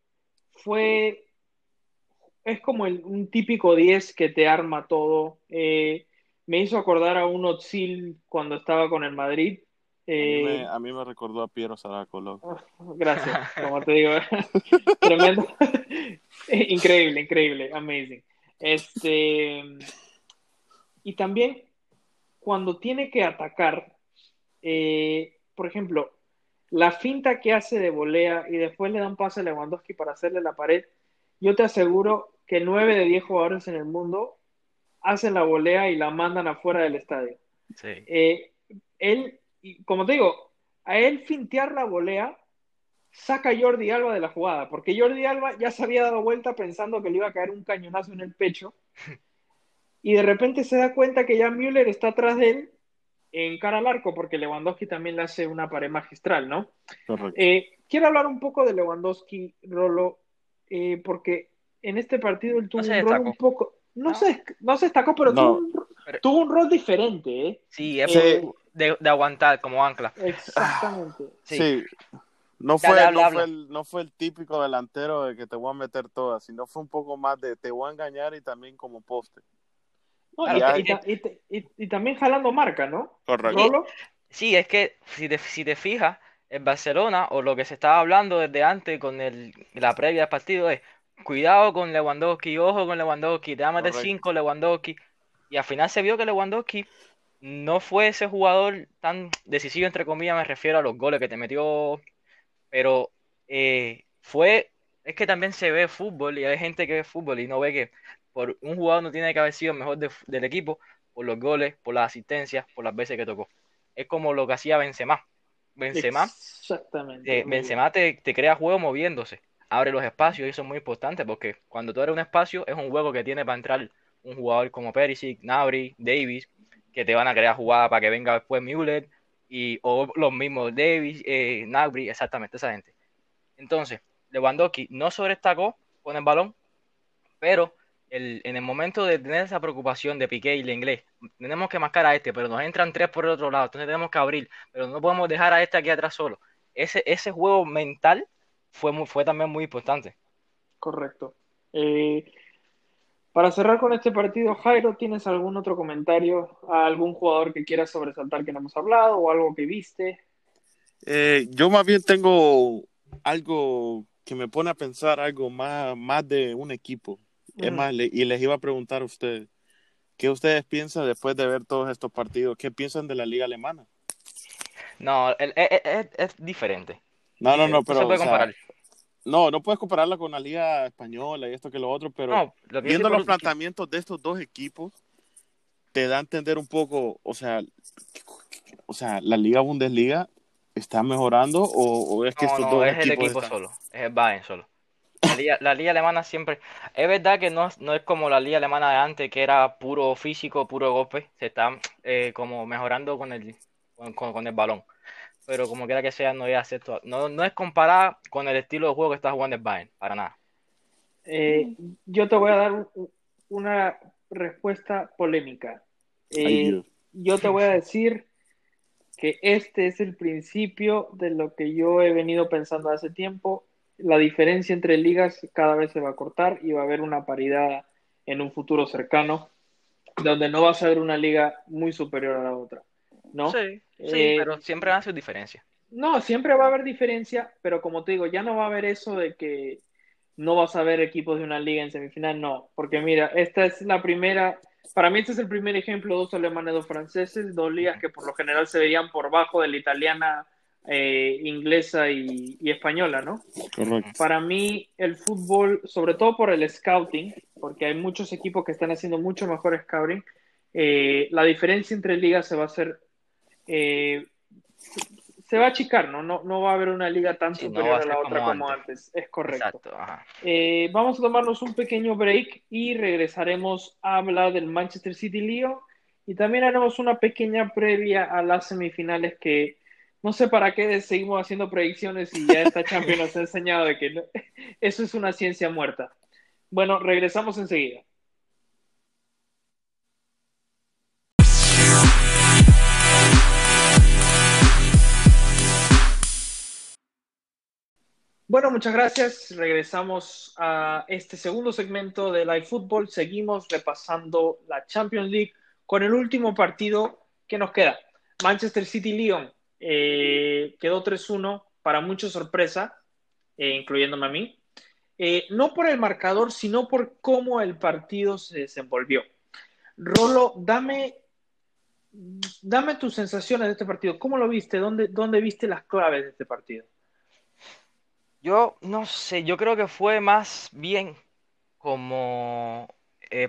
Speaker 1: fue, es como un típico 10 que te arma todo. Eh, me hizo acordar a un Otzil cuando estaba con el Madrid.
Speaker 2: Eh, a, mí me, recordó a Piero Zaraco,
Speaker 1: ah, Gracias, como te digo. tremendo. increíble, increíble, amazing. Este, y también cuando tiene que atacar, eh, por ejemplo, la finta que hace de volea y después le da un pase a Lewandowski para hacerle la pared, yo te aseguro que nueve de diez jugadores en el mundo hacen la volea y la mandan afuera del estadio. Sí. Eh, él, como te digo, a él fintear la volea, saca a Jordi Alba de la jugada, porque Jordi Alba ya se había dado vuelta pensando que le iba a caer un cañonazo en el pecho, y de repente se da cuenta que ya Müller está atrás de él en cara al arco, porque Lewandowski también le hace una pared magistral, ¿no? Eh, quiero hablar un poco de Lewandowski, Rolo, eh, porque en este partido él tuvo un rol un poco. No, Se, no se destacó, pero, Tuvo, un, rol diferente, ¿eh?
Speaker 3: Sí, es eh, de, de, aguantar como ancla.
Speaker 1: Exactamente.
Speaker 2: sí. No fue, no, Fue el, no fue el típico delantero de que te voy a meter todas, sino fue un poco más de te voy a engañar y también como poste
Speaker 1: y, también jalando marca, ¿no?
Speaker 2: Correcto.
Speaker 3: Sí, es que si te, si te fijas, en Barcelona, o lo que se estaba hablando desde antes con el, la previa del partido es, cuidado con Lewandowski, ojo con Lewandowski, te va a meter 5 Lewandowski. Y al final se vio que Lewandowski no fue ese jugador tan decisivo, entre comillas, me refiero a los goles que te metió, pero eh, fue, es que también se ve fútbol y hay gente que ve fútbol y no ve que por un jugador no tiene que haber sido el mejor del equipo por los goles, por las asistencias, por las veces que tocó. Es como lo que hacía Benzema. Benzema,
Speaker 1: Exactamente.
Speaker 3: Eh, Benzema te, crea juego moviéndose, abre los espacios y eso es muy importante porque cuando tú eres un espacio es un juego que tiene para entrar un jugador como Perisic, Nabri, Davis, que te van a crear jugada para que venga después Müller y, o los mismos Davis, eh, Nabri, exactamente esa gente. Entonces, Lewandowski no sobreestacó con el balón, pero el, en el momento de tener esa preocupación de Piqué y el inglés, tenemos que marcar a este, pero nos entran tres por el otro lado, entonces tenemos que abrir, pero no podemos dejar a este aquí atrás solo. Ese, ese juego mental fue, muy, fue también muy importante.
Speaker 1: Correcto. Eh, para cerrar con este partido, Jairo, ¿tienes algún otro comentario a algún jugador que quieras sobresaltar que no hemos hablado o algo que viste?
Speaker 2: Eh, yo más bien tengo algo que me pone a pensar algo más, más de un equipo. Es más, le- y les iba a preguntar a ustedes, ¿qué ustedes piensan después de ver todos estos partidos? ¿Qué piensan de la liga alemana?
Speaker 3: No, el- es, es- es- es diferente.
Speaker 2: No, no, no,
Speaker 3: No
Speaker 2: pero
Speaker 3: se puede
Speaker 2: o sea,
Speaker 3: comparar.
Speaker 2: no, no puedes compararla con la liga española y esto que lo otro, pero
Speaker 3: No, lo que yo
Speaker 2: viendo los planteamientos de estos dos equipos, te da a entender un poco, o sea, o sea, la liga Bundesliga está mejorando o, o es que
Speaker 3: No,
Speaker 2: estos
Speaker 3: no,
Speaker 2: dos
Speaker 3: es el equipo
Speaker 2: están-
Speaker 3: solo, es el Bayern solo. La liga, la liga alemana siempre, es verdad que no, es- no es como la liga alemana de antes, que era puro físico, puro golpe, se está eh, como mejorando con el, con, el balón. Pero como quiera que sea, no es, acepto- no, no es comparada con el estilo de juego que está jugando el Bayern, para nada.
Speaker 1: Eh, yo te voy a dar un- una respuesta polémica. Eh, yo te voy a decir que este es el principio de lo que yo he venido pensando hace tiempo. La diferencia entre ligas cada vez se va a cortar y va a haber una paridad en un futuro cercano, donde no vas a ver una liga muy superior a la otra, ¿no?
Speaker 3: Sí, sí,
Speaker 1: Eh,
Speaker 3: pero siempre hace diferencia.
Speaker 1: No, siempre va a haber diferencia, pero como te digo, ya no va a haber eso de que no vas a ver equipos de una liga en semifinal, no, porque mira, esta es la primera, para mí este es el primer ejemplo, dos alemanes, dos franceses, dos ligas que por lo general se veían por bajo de la italiana, eh, inglesa y, y española, ¿no?
Speaker 2: Correcto.
Speaker 1: Para mí el fútbol, sobre todo por el scouting, porque hay muchos equipos que están haciendo mucho mejor scouting, eh, la diferencia entre ligas se va a hacer, eh, se va a achicar, ¿no? No, no va a haber una liga tan
Speaker 3: Sí, no
Speaker 1: superior
Speaker 3: va a
Speaker 1: a la otra
Speaker 3: como
Speaker 1: como
Speaker 3: antes.
Speaker 1: Es correcto. Eh, vamos a tomarnos un pequeño break y regresaremos a hablar del Manchester City Lyon y también haremos una pequeña previa a las semifinales que no sé para qué seguimos haciendo predicciones y ya esta Champions nos ha enseñado de que eso es una ciencia muerta. Bueno, regresamos enseguida. Bueno, muchas gracias. Regresamos a este segundo segmento de Live Football. Seguimos repasando la Champions League con el último partido que nos queda. Manchester City-Lyon eh, quedó 3-1 para mucha sorpresa, eh, incluyéndome a mí. Eh, no por el marcador, sino por cómo el partido se desenvolvió. Rolo, dame, dame tus sensaciones de este partido. ¿Cómo lo viste? ¿Dónde, dónde viste las claves de este partido?
Speaker 3: Yo no sé, yo creo que fue más bien como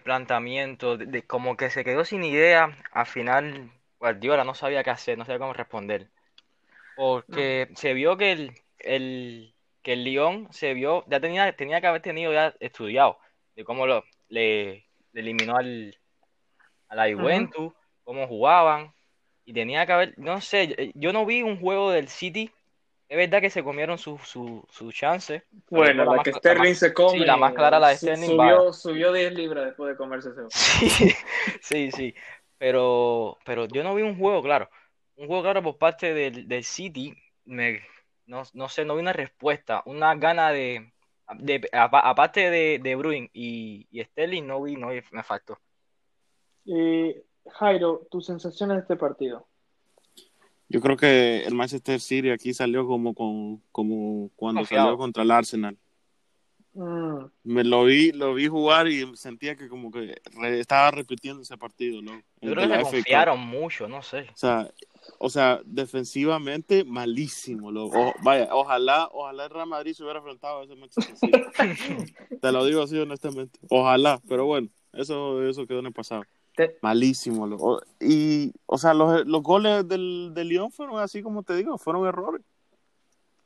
Speaker 3: planteamiento, de- como que se quedó sin idea. Al final, Guardiola no sabía qué hacer, no sabía cómo responder. Porque se vio que el, el, que el Lyon se vio, ya tenía, tenía que haber tenido ya estudiado de cómo lo, le, le eliminó al, a la Juventus, cómo jugaban. Y tenía que haber, no sé, yo no vi un juego del City. Es verdad que se comieron su, su, su chance.
Speaker 1: Bueno,
Speaker 3: la
Speaker 1: la
Speaker 3: más
Speaker 1: que
Speaker 3: la
Speaker 1: Sterling
Speaker 3: más-
Speaker 1: se come.
Speaker 3: sí, la más clara, la de Sterling,
Speaker 1: Subió, subió 10 libras después de comerse ese.
Speaker 3: Sí, sí, sí. Pero, pero yo no vi un juego claro. Un juego claro por parte del, del City. Me, no, no sé, no vi una respuesta. Una gana de. de apa- aparte de, de Bruin y, y Sterling, no vi, no vi, me faltó.
Speaker 1: Eh, Jairo, tus sensaciones de este partido.
Speaker 2: Yo creo que el Manchester City aquí salió como con como cuando
Speaker 3: Confiado.
Speaker 2: salió contra el Arsenal.
Speaker 1: Mm,
Speaker 2: Me lo vi, lo vi jugar y sentía que como que re- estaba repitiendo ese partido, ¿no?
Speaker 3: Yo creo que se confiaron mucho, no sé.
Speaker 2: O sea, o sea, defensivamente malísimo. Lo, o- vaya, ojalá, ojalá el Real Madrid se hubiera enfrentado a ese Manchester City. Te lo digo así honestamente. Ojalá, pero bueno, eso, eso quedó en el pasado.
Speaker 1: te-
Speaker 2: Malísimo. lo- o- y, o sea, los, los goles del, del Lyon fueron así como te digo, fueron errores.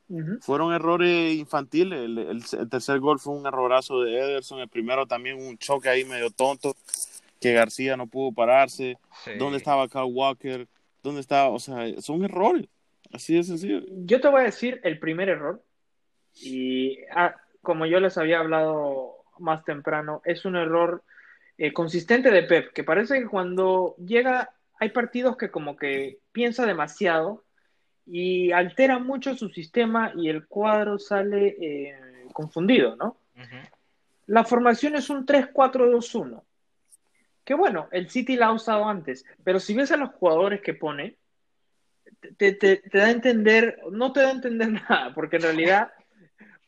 Speaker 1: ujú.
Speaker 2: Fueron errores infantiles. El, el- el tercer gol fue un errorazo de Ederson. El primero también un choque ahí medio tonto que García no pudo pararse.
Speaker 3: Sí.
Speaker 2: ¿Dónde estaba Kyle Walker? ¿Dónde estaba? O sea, son errores. Así de sencillo.
Speaker 1: Yo te voy a decir el primer error. Y ah, como yo les había hablado más temprano, es un error eh, consistente de Pep, que parece que cuando llega, hay partidos que como que piensa demasiado y altera mucho su sistema y el cuadro sale eh, confundido, ¿no? La formación es un 3-4-2-1. Que bueno, el City la ha usado antes, pero si ves a los jugadores que pone, te, te, da a entender, no te da a entender nada, porque en realidad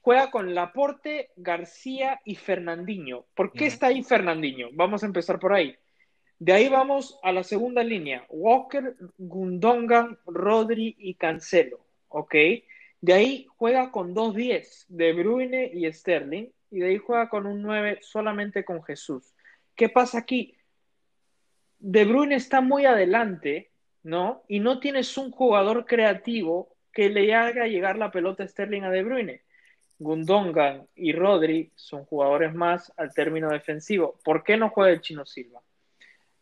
Speaker 1: juega con Laporte, García y Fernandinho. ¿Por qué está ahí Fernandinho? Vamos a empezar por ahí. De ahí vamos a la segunda línea. Walker, Gundongan, Rodri y Cancelo. ¿Ok? De ahí juega con dos 10, De Bruyne y Sterling. Y de ahí juega con un 9 solamente con Jesús. ¿Qué pasa aquí? De Bruyne está muy adelante, ¿no? Y no tienes un jugador creativo que le haga llegar la pelota a Sterling a De Bruyne. Gundongan y Rodri son jugadores más al término defensivo. ¿Por qué no juega el Chino Silva?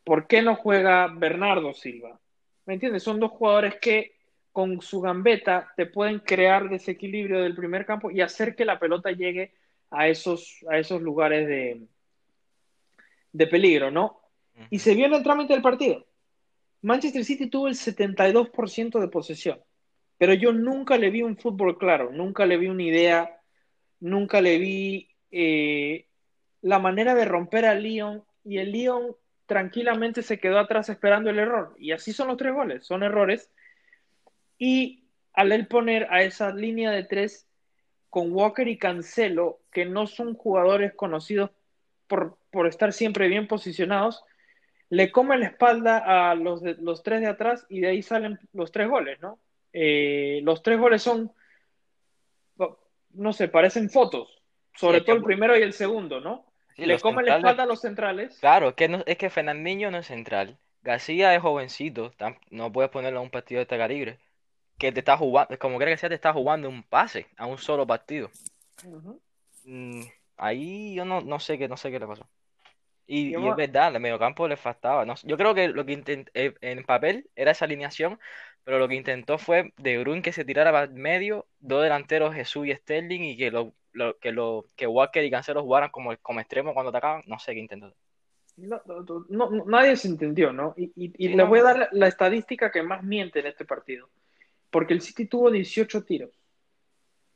Speaker 1: ¿Por qué no juega Bernardo Silva? ¿Me entiendes? Son dos jugadores que con su gambeta te pueden crear desequilibrio del primer campo y hacer que la pelota llegue a esos, a esos lugares de, de peligro, ¿no? Y se vio en el trámite del partido. Manchester City tuvo el 72% de posesión, pero yo nunca le vi un fútbol claro, nunca le vi una idea, nunca le vi eh, la manera de romper al Lyon y el Lyon tranquilamente se quedó atrás esperando el error. Y así son los tres goles, son errores. Y al él poner a esa línea de tres con Walker y Cancelo, que no son jugadores conocidos por, por estar siempre bien posicionados, le come la espalda a los, los tres de atrás y de ahí salen los tres goles, ¿no? Eh, los tres goles son, no sé, parecen fotos, sobre todo el primero y el segundo, ¿no? le come la espalda a los centrales.
Speaker 3: Claro, es que, no, es que Fernandinho no es central. García es jovencito, no puedes ponerlo a un partido de este calibre. Que te está jugando, como que sea, te está jugando un pase a un solo partido. Mm, ahí yo no, no sé qué, no sé qué le pasó. Y, es verdad, el mediocampo le faltaba. No, yo creo que lo que intenté eh, en papel era esa alineación, pero lo que intentó fue de Bruyne que se tirara para medio, dos delanteros Jesús y Sterling y que lo, que lo que Walker y Cancelo jugaran como, como extremo cuando atacaban, no sé qué intentó.
Speaker 1: No, nadie se entendió, ¿no? Y, y, les voy a dar la estadística que más miente en este partido, porque el City tuvo 18 tiros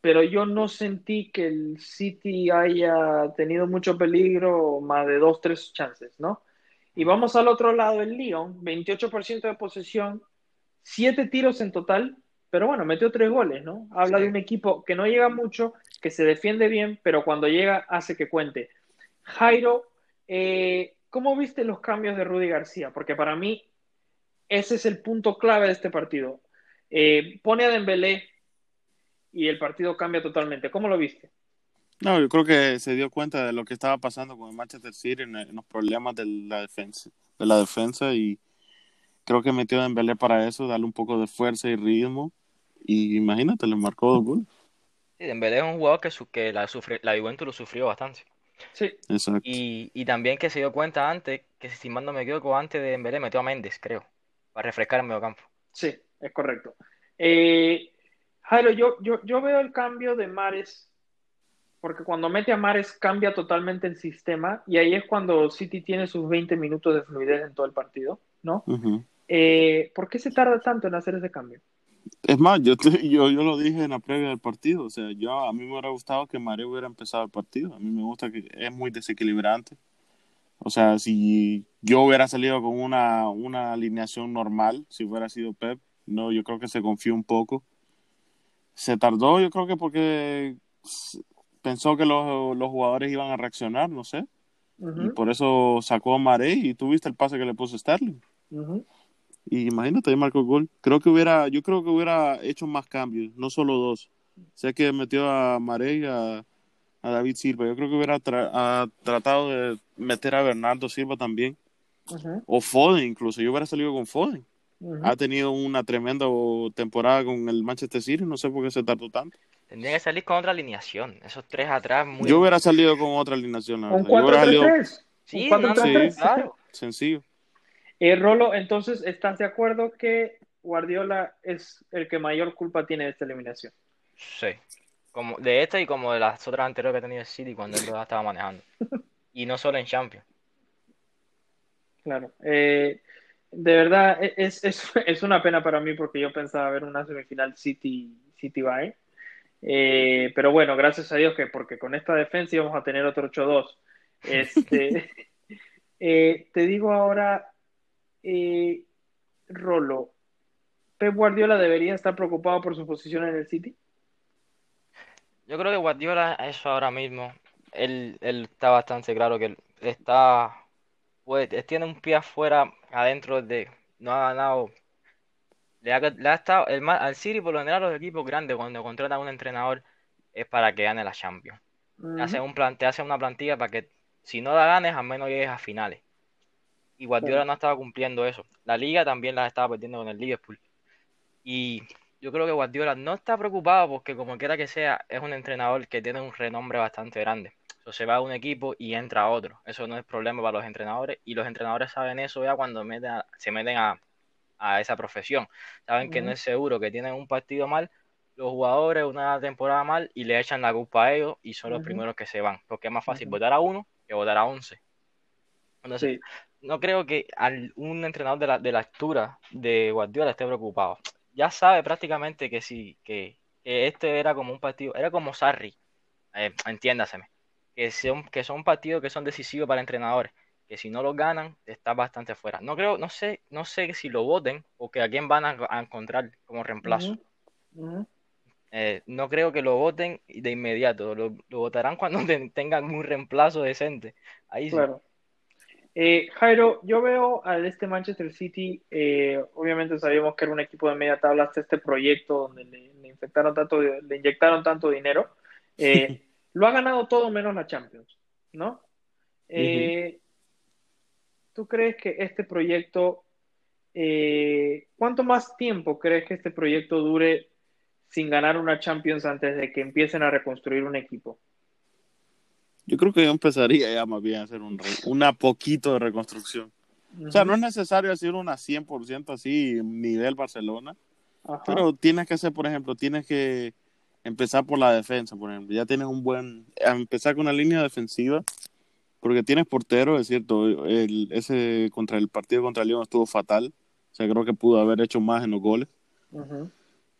Speaker 1: pero yo no sentí que el City haya tenido mucho peligro, más de dos, tres chances, ¿no? Y vamos al otro lado, el Lyon, 28% de posesión, siete tiros en total, pero bueno, metió tres goles, ¿no? Habla de un equipo que no llega mucho, que se defiende bien, pero cuando llega hace que cuente. Jairo, eh, ¿cómo viste los cambios de Rudy García? Porque para mí ese es el punto clave de este partido. Eh, pone a Dembélé y el partido cambia totalmente. ¿Cómo lo viste?
Speaker 2: No, yo creo que se dio cuenta de lo que estaba pasando con el Manchester City en, los problemas de la defensa, de la defensa y creo que metió a Dembélé para eso, darle un poco de fuerza y ritmo y imagínate, le marcó dos goles.
Speaker 3: Sí, Dembélé es un jugador que, que la, sufre, la Juventus lo sufrió bastante.
Speaker 1: Sí.
Speaker 2: Exacto.
Speaker 3: Y, y también que se dio cuenta antes, que si mal no me equivoco, antes de Dembélé metió a Méndez, creo, para refrescar el medio campo.
Speaker 1: Sí, es correcto. Eh, Jairo, yo, yo, yo veo el cambio de Mares, porque cuando mete a Mares cambia totalmente el sistema y ahí es cuando City tiene sus 20 minutos de fluidez en todo el partido, ¿no? Eh, ¿Por qué se tarda tanto en hacer ese cambio?
Speaker 2: Es más, yo, yo, yo lo dije en la previa del partido, o sea, yo a mí me hubiera gustado que Mares hubiera empezado el partido, a mí me gusta que es muy desequilibrante. O sea, si yo hubiera salido con una, una alineación normal, si hubiera sido Pep, no, yo creo que se confió un poco se tardó, yo creo que porque pensó que los, los jugadores iban a reaccionar, no sé. Y por eso sacó a Maré y tuviste el pase que le puso Sterling. Y imagínate, ahí marcó el gol. Creo que hubiera, yo creo que hubiera hecho más cambios, no solo dos. Sé que metió a Maré y a, a, David Silva. Yo creo que hubiera tratado de meter a Bernardo Silva también. O Foden incluso. Yo hubiera salido con Foden ha tenido una tremenda temporada con el Manchester City, no sé por qué se tardó tanto.
Speaker 3: Tendría que salir con otra alineación, esos tres atrás. Muy...
Speaker 2: Yo hubiera salido con otra alineación.
Speaker 1: ¿Con 4
Speaker 3: Sí, claro.
Speaker 2: Sencillo.
Speaker 1: Eh, Rolo, entonces, ¿estás de acuerdo que Guardiola es el que mayor culpa tiene de esta eliminación?
Speaker 3: Sí, como de esta y como de las otras anteriores que ha tenido el City cuando él lo estaba manejando. Y no solo en Champions.
Speaker 1: Claro. Eh, de verdad, e, es, es, es, una pena para mí porque yo pensaba ver una semifinal City, City Bayern. Eh, pero bueno, gracias a Dios que porque con esta defensa íbamos a tener otro 8-2. Este, eh, te digo ahora, eh, Rolo, ¿Pep Guardiola debería estar preocupado por su posición en el City?
Speaker 3: Yo creo que Guardiola, eso ahora mismo, él, él está bastante claro que está, pues, tiene un pie afuera, adentro de, no ha ganado le ha, le ha estado, el, al City, por lo general, los equipos grandes, cuando contratan a un entrenador, es para que gane la Champions. te, hace un plan, te hace una plantilla para que, si no la ganes, al menos llegues a finales. Y Guardiola no estaba cumpliendo eso. La liga también la estaba perdiendo con el Liverpool. Y yo creo que Guardiola no está preocupado porque, como quiera que sea, es un entrenador que tiene un renombre bastante grande. O se va a un equipo y entra a otro. Eso no es problema para los entrenadores. Y los entrenadores saben eso ya cuando se meten a, a esa profesión. Saben que no es seguro, que tienen un partido mal, los jugadores una temporada mal y le echan la culpa a ellos y son los primeros que se van, porque es más fácil votar a uno que votar a once. Entonces, no creo que al, un entrenador de la, de la altura de Guardiola esté preocupado. Ya sabe prácticamente que sí, que, este era como un partido, era como Sarri, eh, entiéndaseme, que son, que son partidos que son decisivos para entrenadores que si no lo ganan, está bastante fuera. No creo, no sé, no sé si lo voten o que a quién van a, encontrar como reemplazo. Eh, no creo que lo voten de inmediato, lo, votarán cuando tengan un reemplazo decente. Ahí
Speaker 1: claro. Eh, Jairo, yo veo al este Manchester City, eh, obviamente sabíamos que era un equipo de media tabla hasta este proyecto donde le, infectaron tanto, le inyectaron tanto dinero. lo ha ganado todo menos la Champions, ¿no? ¿tú crees que este proyecto, eh, cuánto más tiempo crees que este proyecto dure sin ganar una Champions antes de que empiecen a reconstruir un equipo?
Speaker 2: Yo creo que yo empezaría ya más bien a hacer un una poquito de reconstrucción. O sea, no es necesario hacer una 100% así, nivel Barcelona, pero tienes que hacer, por ejemplo, tienes que empezar por la defensa, por ejemplo. Ya tienes un buen, empezar con una línea defensiva porque tienes portero, es cierto, el, ese contra el partido contra el León estuvo fatal, o sea, creo que pudo haber hecho más en los goles.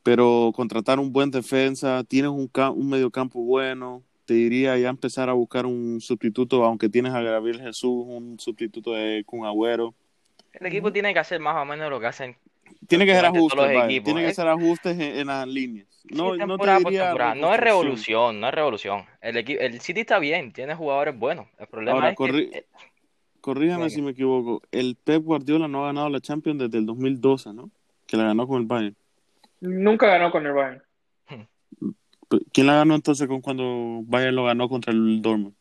Speaker 2: Pero contratar un buen defensa, tienes un, un medio campo bueno, te diría ya empezar a buscar un sustituto, aunque tienes a Gabriel Jesús, un sustituto de Kun Agüero.
Speaker 3: El equipo tiene que hacer más o menos lo que hacen
Speaker 2: tiene que ser ajustes, tiene que ser ajustes en, las líneas. No, no, te diría
Speaker 3: no es revolución, no es revolución. El, el City está bien, tiene jugadores buenos. El problema es que... Eh,
Speaker 2: corríjame si me equivoco. El Pep Guardiola no ha ganado la Champions desde el 2012, ¿no? Que la ganó con el Bayern.
Speaker 1: Nunca ganó con el Bayern.
Speaker 2: ¿Quién la ganó entonces con cuando Bayern lo ganó contra el Dortmund?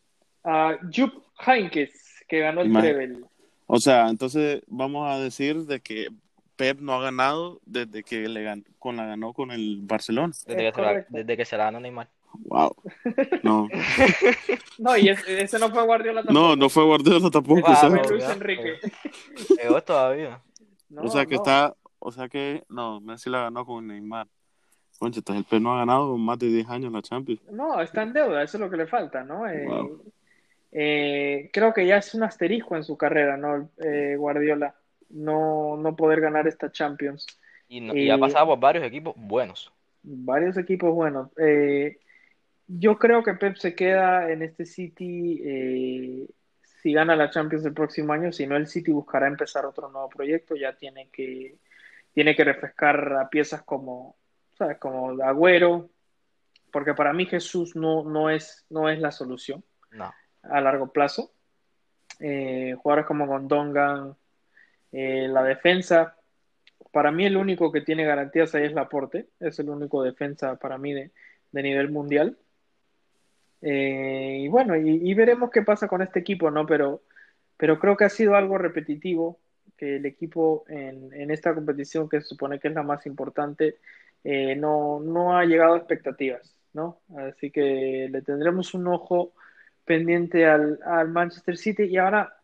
Speaker 1: Uh, Jupp Heynckes, que ganó el Trevel.
Speaker 2: O sea, entonces vamos a decir de que Pep no ha ganado desde que le ganó, con la ganó con el Barcelona.
Speaker 3: Desde, que se, la, desde que se la ganó Neymar.
Speaker 2: Wow. No.
Speaker 1: no, y ese, no fue Guardiola
Speaker 2: tampoco. No, no fue Guardiola tampoco.
Speaker 1: Ah, Luis Enrique.
Speaker 3: Todavía.
Speaker 2: o sea que está, o sea que, no, Messi la ganó con Neymar. Concha, el Pep no ha ganado más de 10 años la Champions.
Speaker 1: No, está en deuda, eso es lo que le falta, ¿no? Eh, eh, creo que ya es un asterisco en su carrera, ¿no? Eh, Guardiola no, no poder ganar esta Champions.
Speaker 3: Y, ha pasado por varios equipos buenos.
Speaker 1: Varios equipos buenos. Eh, yo creo que Pep se queda en este City eh, si gana la Champions el próximo año, si no el City buscará empezar otro nuevo proyecto, ya tiene que, tiene que refrescar a piezas como, ¿sabes? como Agüero, porque para mí Jesús no, no, es, no es la solución a largo plazo. Eh, jugadores como Gondongan, eh, la defensa, para mí el único que tiene garantías ahí es Laporte, es el único defensa para mí de, nivel mundial. Eh, y bueno, y, veremos qué pasa con este equipo, ¿no? Pero, pero creo que ha sido algo repetitivo que el equipo en, esta competición, que se supone que es la más importante, eh, no, no ha llegado a expectativas, ¿no? Así que le tendremos un ojo pendiente al, al Manchester City. Y ahora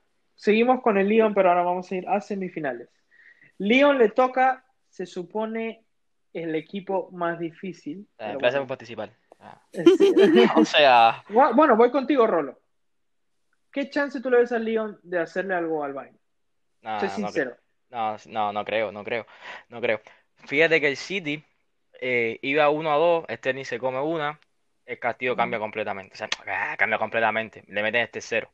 Speaker 1: Seguimos con el Lyon, pero ahora vamos a ir a semifinales. Lyon le toca, se supone, el equipo más difícil.
Speaker 3: Eh, gracias por participar. O sea,
Speaker 1: Bueno, voy contigo, Rolo. ¿Qué chance tú le ves al Lyon de hacerle algo al Bayern?
Speaker 3: no,
Speaker 1: Soy
Speaker 3: no,
Speaker 1: sincero.
Speaker 3: no, no, no creo, no creo, no creo. Fíjate que el City eh, iba 1 a 2, este ni se come una, el Castillo cambia completamente. O sea, ah, cambia completamente. Le meten este cero.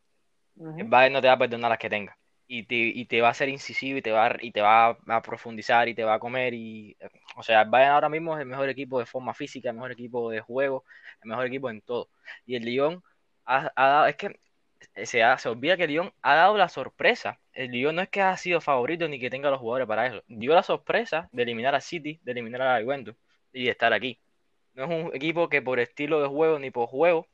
Speaker 3: El Bayern no te va a perdonar las que tenga. Y te, y te va a ser incisivo y te va y te va a profundizar y te va a comer. Y, o sea, el Bayern ahora mismo es el mejor equipo de forma física, el mejor equipo de juego, el mejor equipo en todo. Y el Lyon ha, ha dado, es que se, ha- se olvida que el Lyon ha dado la sorpresa. El Lyon no es que ha sido favorito ni que tenga los jugadores para eso. Dio la sorpresa de eliminar a City, de eliminar a Juventus y de estar aquí. No es un equipo que por estilo de juego ni por juego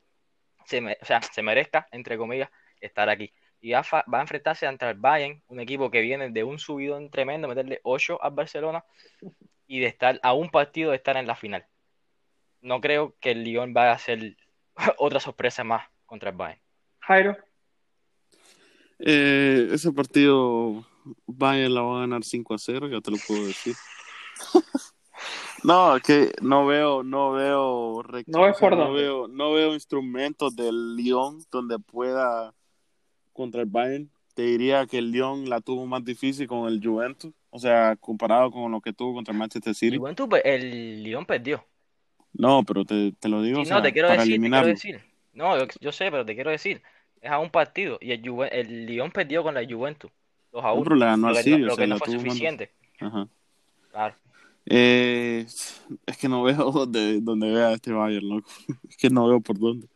Speaker 3: se, me- o sea, se merezca, entre comillas, estar aquí. Y va a, va a enfrentarse ante el Bayern, un equipo que viene de un subidón tremendo, meterle 8 al Barcelona y de estar a un partido de estar en la final. No creo que el Lyon vaya a hacer otra sorpresa más contra el Bayern.
Speaker 1: Jairo,
Speaker 2: Eh, ese partido Bayern la va a ganar 5 a 0, ya te lo puedo decir. No, es que no veo, no veo,
Speaker 1: No
Speaker 2: no veo, no veo instrumentos del Lyon donde pueda contra el Bayern. Te diría que el Lyon la tuvo más difícil con el Juventus, o sea, comparado con lo que tuvo contra el Manchester City.
Speaker 3: Juventus, pues, el Lyon perdió.
Speaker 2: No, pero te, te lo digo,
Speaker 3: Sí,
Speaker 2: o
Speaker 3: no, te quiero
Speaker 2: para
Speaker 3: decir, te quiero decir. No, yo, yo sé, pero te quiero decir. Es a un partido y el, Juve- el Lyon perdió con la Juventus 2 a
Speaker 2: No,
Speaker 3: 1.
Speaker 2: pero le ganó al
Speaker 3: que no,
Speaker 2: City, o
Speaker 3: lo que no fue suficiente.
Speaker 2: Ajá.
Speaker 3: Claro.
Speaker 2: Eh, es que no veo donde, donde vea este Bayern, loco. Es que no veo por dónde.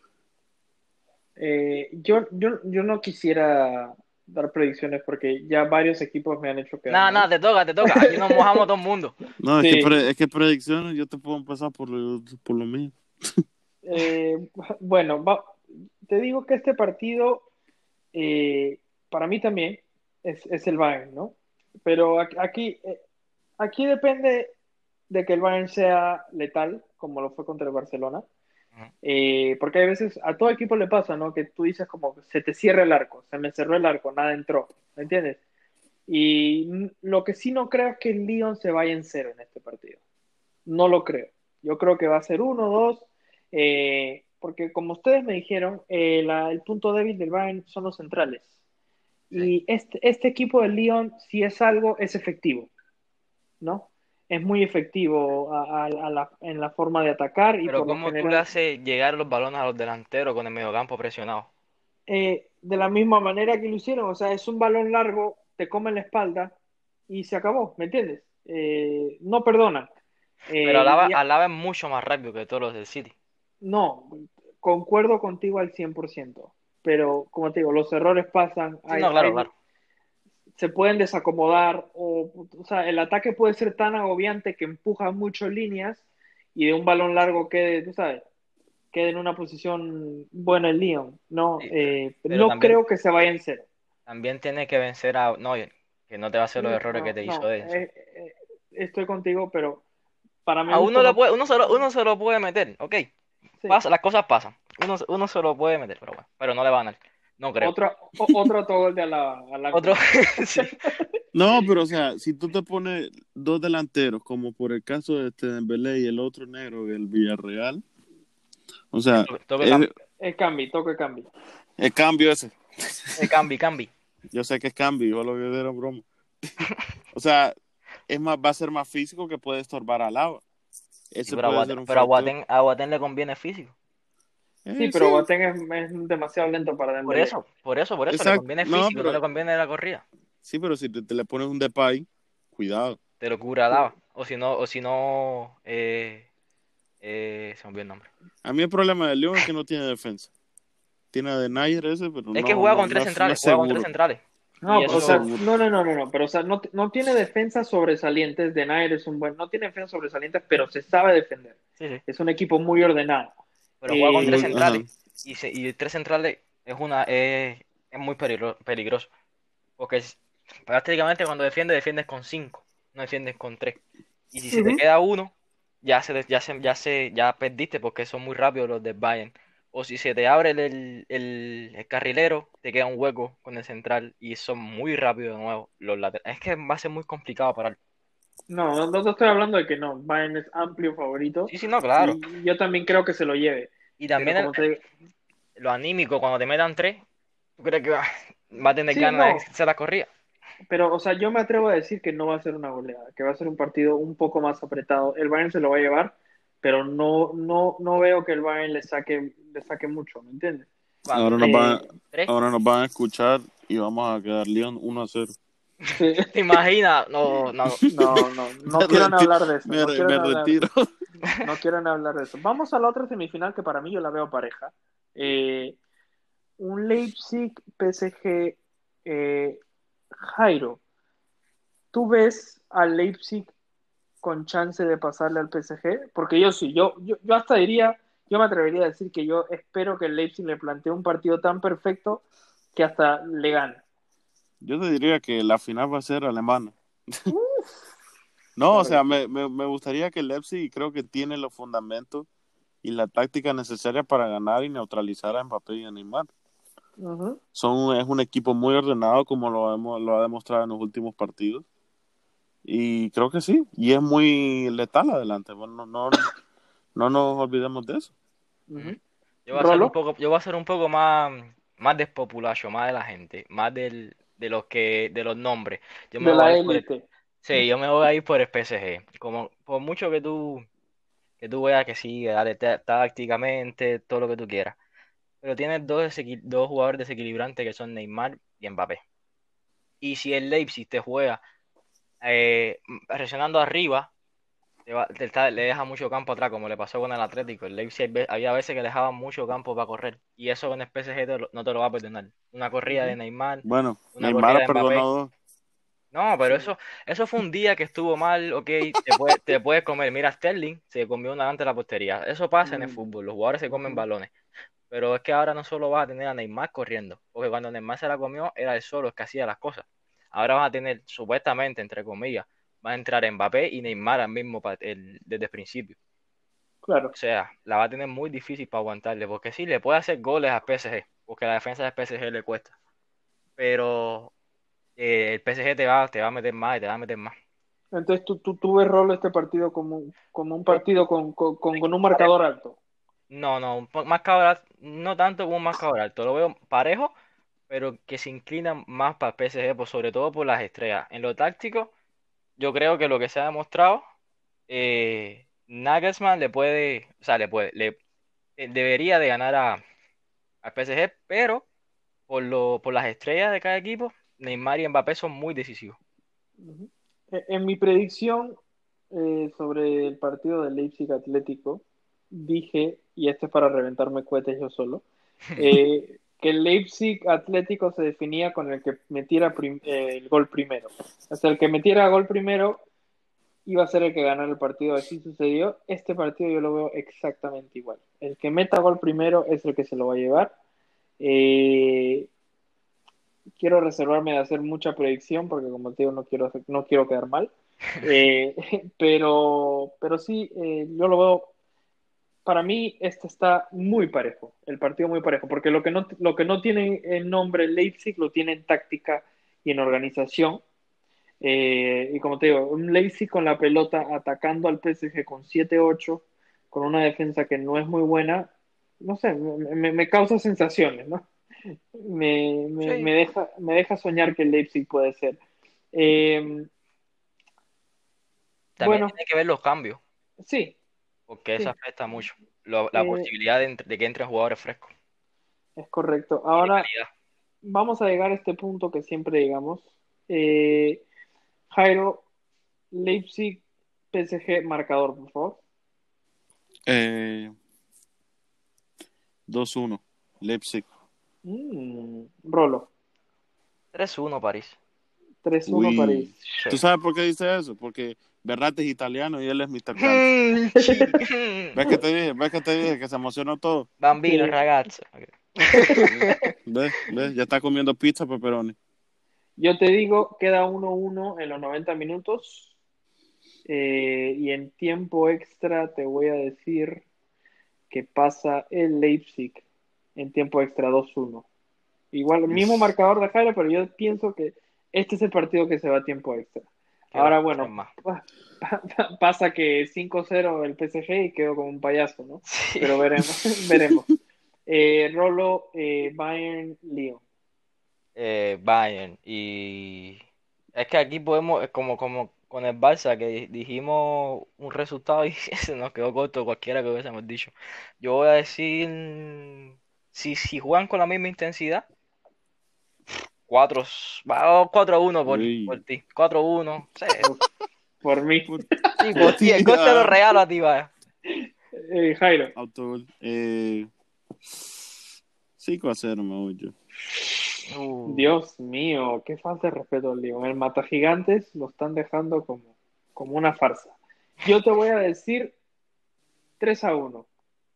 Speaker 1: Eh, yo, yo, yo no quisiera dar predicciones porque ya varios equipos me han hecho quedar
Speaker 3: Nada, nada, te toca, te toca. Aquí nos mojamos todo el mundo.
Speaker 2: No, es,
Speaker 1: Sí.
Speaker 2: que, pre- es que predicciones yo te puedo empezar por lo, por lo mío.
Speaker 1: Eh, bueno, va- te digo que este partido eh, para mí también es, es el Bayern, ¿no? Pero aquí, aquí, eh, aquí depende de que el Bayern sea letal, como lo fue contra el Barcelona. Eh, porque hay veces, a todo equipo le pasa, ¿no? Que tú dices como, se te cierra el arco, se me cerró el arco, nada entró, ¿me entiendes? Y lo que sí no creo es que el Lyon se vaya en cero en este partido. No lo creo. Yo creo que va a ser uno, dos, eh, porque como ustedes me dijeron, eh, la- el punto débil del Bayern son los centrales. Y este, este equipo del Lyon, si es algo, es efectivo, ¿no? Es muy efectivo a- a- a la- en la forma de atacar y
Speaker 3: Pero ¿cómo tú le
Speaker 1: general,
Speaker 3: haces llegar los balones a los delanteros con el mediocampo presionado?
Speaker 1: eh, de la misma manera que lo hicieron, o sea, es un balón largo, te come la espalda y se acabó, ¿me entiendes? Eh, no perdonan. Eh,
Speaker 3: Pero Alaba,
Speaker 1: y-
Speaker 3: Alaba es mucho más rápido que todos los del City.
Speaker 1: No, concuerdo contigo al 100%, pero como te digo, los errores pasan,
Speaker 3: Sí,
Speaker 1: hay-
Speaker 3: no, claro,
Speaker 1: hay-
Speaker 3: claro.
Speaker 1: Se pueden desacomodar, o, o sea, el ataque puede ser tan agobiante que empuja mucho líneas y de un balón largo quede, tú sabes, quede en una posición buena el Lyon, ¿no?
Speaker 3: Sí,
Speaker 1: Eh, no
Speaker 3: también-
Speaker 1: creo que se vaya en cero.
Speaker 3: También tiene que vencer a Neuer, que no te va a hacer los errores
Speaker 1: No,
Speaker 3: que te
Speaker 1: no,
Speaker 3: hizo
Speaker 1: eh, eh, estoy contigo, pero para mí
Speaker 3: A uno, le puede, uno, se lo, uno se lo puede meter, ok. Pasa, las cosas pasan. Uno, uno se lo puede meter, pero bueno. Pero no le va a ganar. No creo.
Speaker 1: Otro, o- otro autogol de Alaba. Alaba.
Speaker 3: Otro. sí.
Speaker 2: No, pero o sea, si tú te pones dos delanteros, como por el caso de este Dembélé y el otro negro del Villarreal, o sea,
Speaker 3: Toque
Speaker 2: es-
Speaker 3: cambi,
Speaker 1: Es Cambi, toque Cambi.
Speaker 2: el cambio ese.
Speaker 3: eh, cambi, cambi.
Speaker 2: Yo sé que es cambio, yo lo que era broma. o sea, es más, va a ser más físico que puede estorbar al. Ese
Speaker 3: Pero, a Boateng- pero a. Boateng, a Boateng le conviene físico.
Speaker 1: Sí, pero Boateng es, es demasiado lento para
Speaker 3: Por
Speaker 1: Dembélé.
Speaker 3: eso, por eso, por eso
Speaker 2: Exacto.
Speaker 3: le conviene
Speaker 2: No,
Speaker 3: físico, no,
Speaker 2: pero-
Speaker 3: le conviene la corrida.
Speaker 2: Sí, pero si te, te le pones un Depay, cuidado.
Speaker 3: Te lo cura. O si no, o si no, eh, eh, se me olvidó el nombre.
Speaker 2: A mí el problema del León es que no tiene defensa. Tiene a Denayer ese, pero
Speaker 3: Es
Speaker 2: no,
Speaker 3: que juega con tres centrales, juega con tres centrales.
Speaker 1: No, o sea, no, no, no, no, no, pero o sea, no, no tiene defensas sobresalientes, de Nair es un buen, no tiene defensas sobresalientes, pero se sabe defender.
Speaker 3: Sí, sí.
Speaker 1: Es un equipo muy ordenado.
Speaker 3: Pero juega con tres centrales. Y, se- y tres centrales es una es, es muy peligro- peligroso. Porque es- prácticamente cuando defiendes, defiendes con cinco, no defiendes con tres. Y si se te queda uno, ya se, ya se, ya se, ya perdiste porque son muy rápidos los del Bayern. O si se te abre el, el, el- el carrilero, te queda un hueco con el central y son muy rápidos de nuevo los laterales. Es que va a ser muy complicado parar.
Speaker 1: No, no, no estoy hablando de que no. Bayern es amplio favorito.
Speaker 3: Sí, sí, no, claro.
Speaker 1: Y yo también creo que se lo lleve.
Speaker 3: Y también el-
Speaker 1: te-
Speaker 3: lo anímico, cuando te metan tres, ¿tú crees que va, va a tener
Speaker 1: Sí,
Speaker 3: ganas
Speaker 1: no.
Speaker 3: de hacer la corrida?
Speaker 1: Pero, o sea, yo me atrevo a decir que no va a ser una goleada, que va a ser un partido un poco más apretado. El Bayern se lo va a llevar, pero no, no, no veo que el Bayern le saque, le saque mucho, ¿me entiendes?
Speaker 2: Ahora nos,
Speaker 1: Eh,
Speaker 2: van,
Speaker 3: ¿Tres?
Speaker 2: ahora nos van a escuchar y vamos a quedar León 1 a 0.
Speaker 1: Sí.
Speaker 3: ¿Te imaginas? No, no.
Speaker 1: No, no,
Speaker 2: retiro-
Speaker 1: hablar de eso.
Speaker 2: Me,
Speaker 1: no
Speaker 2: re-
Speaker 1: quiero
Speaker 2: me
Speaker 1: hablar-
Speaker 2: retiro.
Speaker 1: No quieren hablar de eso. Vamos a la otra semifinal que para mí yo la veo pareja. Eh, un Leipzig PSG eh, Jairo. ¿Tú ves al Leipzig con chance de pasarle al PSG? Porque yo sí, yo, yo, yo hasta diría, yo me atrevería a decir que yo espero que el Leipzig le plantee un partido tan perfecto que hasta le gane.
Speaker 2: Yo te diría que la final va a ser alemana. no, o sea, me, me, me gustaría que el Leipzig creo que tiene los fundamentos y la táctica necesaria para ganar y neutralizar a Mbappé y a Neymar. Son, es un equipo muy ordenado como lo, hemos, lo ha demostrado en los últimos partidos. Y creo que sí, y es muy letal adelante. Bueno, no, no nos olvidemos de eso.
Speaker 3: Yo voy a ser un poco, yo voy a ser un poco más, más despopulacho, más de la gente, más del, de los que, de los nombres. Yo me
Speaker 1: De
Speaker 3: voy a
Speaker 1: la
Speaker 3: ir por el- sí, yo me voy a ir por el PSG. Como, por mucho que tú, que tú veas que sí, dale tácticamente, todo lo que tú quieras. Pero tienes dos, dos jugadores desequilibrantes que son Neymar y Mbappé. Y si el Leipzig te juega eh, presionando arriba, te va- te está- le deja mucho campo atrás, como le pasó con el Atlético. El Leipzig había veces que le dejaba mucho campo para correr. Y eso con el PSG te lo- no te lo va a perdonar. Una corrida de Neymar.
Speaker 2: Bueno,
Speaker 3: Una
Speaker 2: Neymar
Speaker 3: corrida
Speaker 2: ha
Speaker 3: de
Speaker 2: perdonado.
Speaker 3: No, pero eso, eso fue un día que estuvo mal, ok, te puedes, te puedes comer. Mira, Sterling se comió una delante de la portería. Eso pasa en el
Speaker 1: Mm.
Speaker 3: fútbol, los jugadores se comen balones. Pero es que ahora no solo vas a tener a Neymar corriendo, porque cuando Neymar se la comió era él solo el que hacía las cosas. Ahora vas a tener, supuestamente, entre comillas, va a entrar Mbappé y Neymar al mismo el- desde el principio.
Speaker 1: Claro.
Speaker 3: O sea, la va a tener muy difícil para aguantarle, porque sí, le puede hacer goles a PSG, porque la defensa del PSG le cuesta. Pero eh, el PSG te va, te va a meter más y te va a meter más.
Speaker 1: Entonces tú, tú, tú ves rol este partido como, un- como un partido con, con, con- con un marcador alto.
Speaker 3: No, no, un más cabral, no tanto como un más cabral, lo veo parejo, pero que se inclina más para el PSG, por, sobre todo por las estrellas. En lo táctico, yo creo que lo que se ha demostrado, eh, Nagelsmann le puede, o sea, le puede, le eh, debería de ganar a, al PSG, pero por lo, por las estrellas de cada equipo, Neymar y Mbappé son muy decisivos.
Speaker 1: Eh, En mi predicción eh, sobre el partido del Leipzig Atlético, dije, y esto es para reventarme cohetes yo solo, eh, que el Leipzig Atlético se definía con el que metiera eh, el gol primero. O sea, el que metiera gol primero iba a ser el que ganara el partido. Así sucedió. Este partido yo lo veo exactamente igual. El que meta gol primero es el que se lo va a llevar. Eh, quiero reservarme de hacer mucha predicción porque como te digo no quiero no quiero quedar mal Eh, pero pero sí eh, yo lo veo para mí este está muy parejo el partido muy parejo porque lo que no lo que no tiene el nombre Leipzig lo tiene en táctica y en organización Eh, y como te digo un Leipzig con la pelota atacando al PSG con 7-8 con una defensa que no es muy buena no sé me, me- me causa sensaciones no me, me,
Speaker 3: Sí.
Speaker 1: me deja, me deja soñar que el Leipzig puede ser. Eh,
Speaker 3: También
Speaker 1: Bueno.
Speaker 3: tiene que ver los cambios,
Speaker 1: sí,
Speaker 3: porque
Speaker 1: Sí.
Speaker 3: eso afecta mucho. Lo- la
Speaker 1: Eh,
Speaker 3: posibilidad de, entre- de que entren jugadores frescos.
Speaker 1: es correcto. Ahora vamos a llegar a este punto que siempre llegamos. Eh, Jairo, Leipzig, PSG, marcador, por favor.
Speaker 2: Eh, 2-1, Leipzig.
Speaker 1: Mm, Rolo,
Speaker 3: 3-1 París.
Speaker 1: 3-1
Speaker 2: Uy.
Speaker 1: París.
Speaker 3: Sí.
Speaker 2: ¿Tú sabes por qué dice eso? Porque Berratti es italiano y él es Mr. Cali. ¿Ves que te dije? ¿Ves que te dije? Que se emocionó todo.
Speaker 3: Bambino,
Speaker 1: Sí.
Speaker 3: ragazzo.
Speaker 2: ¿Ves? ¿Ves? Ya está comiendo pizza pepperoni.
Speaker 1: Yo te digo, queda 1-1 en los 90 minutos. Eh, y en tiempo extra te voy a decir que pasa el Leipzig en tiempo extra 2-1. Igual, el mismo marcador de Jairo, pero yo pienso que este es el partido que se va a tiempo extra. Ahora, bueno,
Speaker 3: más.
Speaker 1: pa- pa- pasa que 5-0 el PSG y quedó como un payaso, ¿no?
Speaker 3: Sí.
Speaker 1: Pero veremos, veremos. Eh, Rolo, eh, Bayern, Lyon.
Speaker 3: Eh, Bayern. Y es que aquí podemos, es como, como con el Barça, que di- dijimos un resultado y se nos quedó corto cualquiera que hubiésemos dicho. Yo voy a decir, si, si juegan con la misma intensidad, 4 a 1 por,
Speaker 2: Uy.
Speaker 3: por ti. 4 a 1. Sí,
Speaker 1: Por mí.
Speaker 3: sí, por ti. El coste lo regalo a ti, vaya.
Speaker 1: Eh, Jairo.
Speaker 2: Autogol. Eh, 5 a 0 me voy yo.
Speaker 3: Uh,
Speaker 1: Dios mío, qué falta de respeto al Lyon. El Mata Gigantes lo están dejando como, como una farsa. Yo te voy a decir 3 a 1,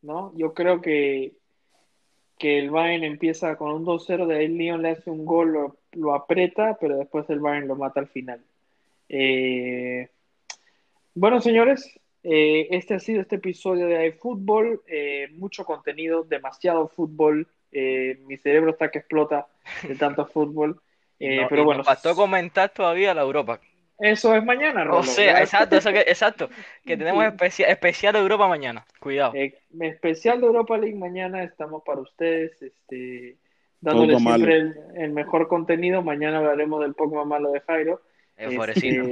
Speaker 1: ¿no? Yo creo que, que el Bayern empieza con un 2-0, de ahí el Lyon le hace un gol, lo, lo aprieta, pero después el Bayern lo mata al final. Eh, bueno, señores, eh, este ha sido este episodio de iFootball. Eh, mucho contenido, demasiado fútbol. Eh, mi cerebro está que explota de tanto fútbol.
Speaker 3: No-
Speaker 1: pero bueno,
Speaker 3: nos faltó comentar todavía la Europa.
Speaker 1: Eso es mañana,
Speaker 3: O
Speaker 1: Rolo.
Speaker 3: sea,
Speaker 1: Ya-
Speaker 3: exacto, eso que, exacto, que tenemos especia- especial de Europa mañana. Cuidado.
Speaker 1: Eh, especial de Europa League mañana estamos para ustedes, este, dándoles siempre el, el mejor contenido. Mañana hablaremos del Pokémon malo de Jairo.
Speaker 3: Pobrecito.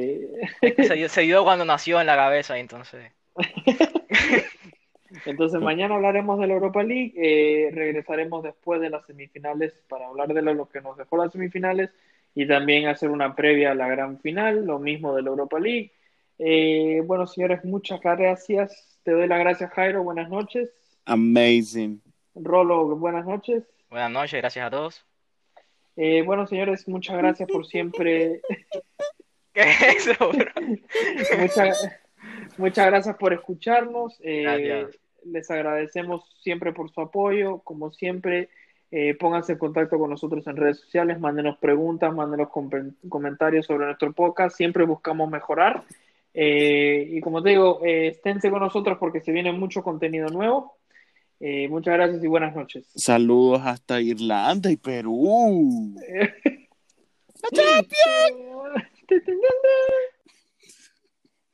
Speaker 1: Este,
Speaker 3: Se dio, se dio cuando nació en la cabeza, entonces.
Speaker 1: Entonces mañana hablaremos de la Europa League, eh, regresaremos después de las semifinales para hablar de lo que nos dejó las semifinales y también hacer una previa a la gran final, lo mismo de la Europa League. Eh, bueno, señores, muchas gracias. Te doy las gracias, Jairo. Buenas noches.
Speaker 2: Amazing.
Speaker 1: Rolo, buenas noches.
Speaker 3: Buenas noches, gracias a todos.
Speaker 1: Eh, bueno, señores, muchas gracias por siempre.
Speaker 3: ¿Qué es eso, bro?
Speaker 1: Muchas, muchas gracias por escucharnos. Eh,
Speaker 3: Gracias.
Speaker 1: les agradecemos siempre por su apoyo. Como siempre, eh, pónganse en contacto con nosotros en redes sociales, mándenos preguntas, mándenos com- comentarios sobre nuestro podcast. Siempre buscamos mejorar. Eh, y como te digo, eh, esténse con nosotros porque se viene mucho contenido nuevo. Muchas gracias y buenas noches.
Speaker 2: Saludos hasta Irlanda y Perú.
Speaker 1: Te- te-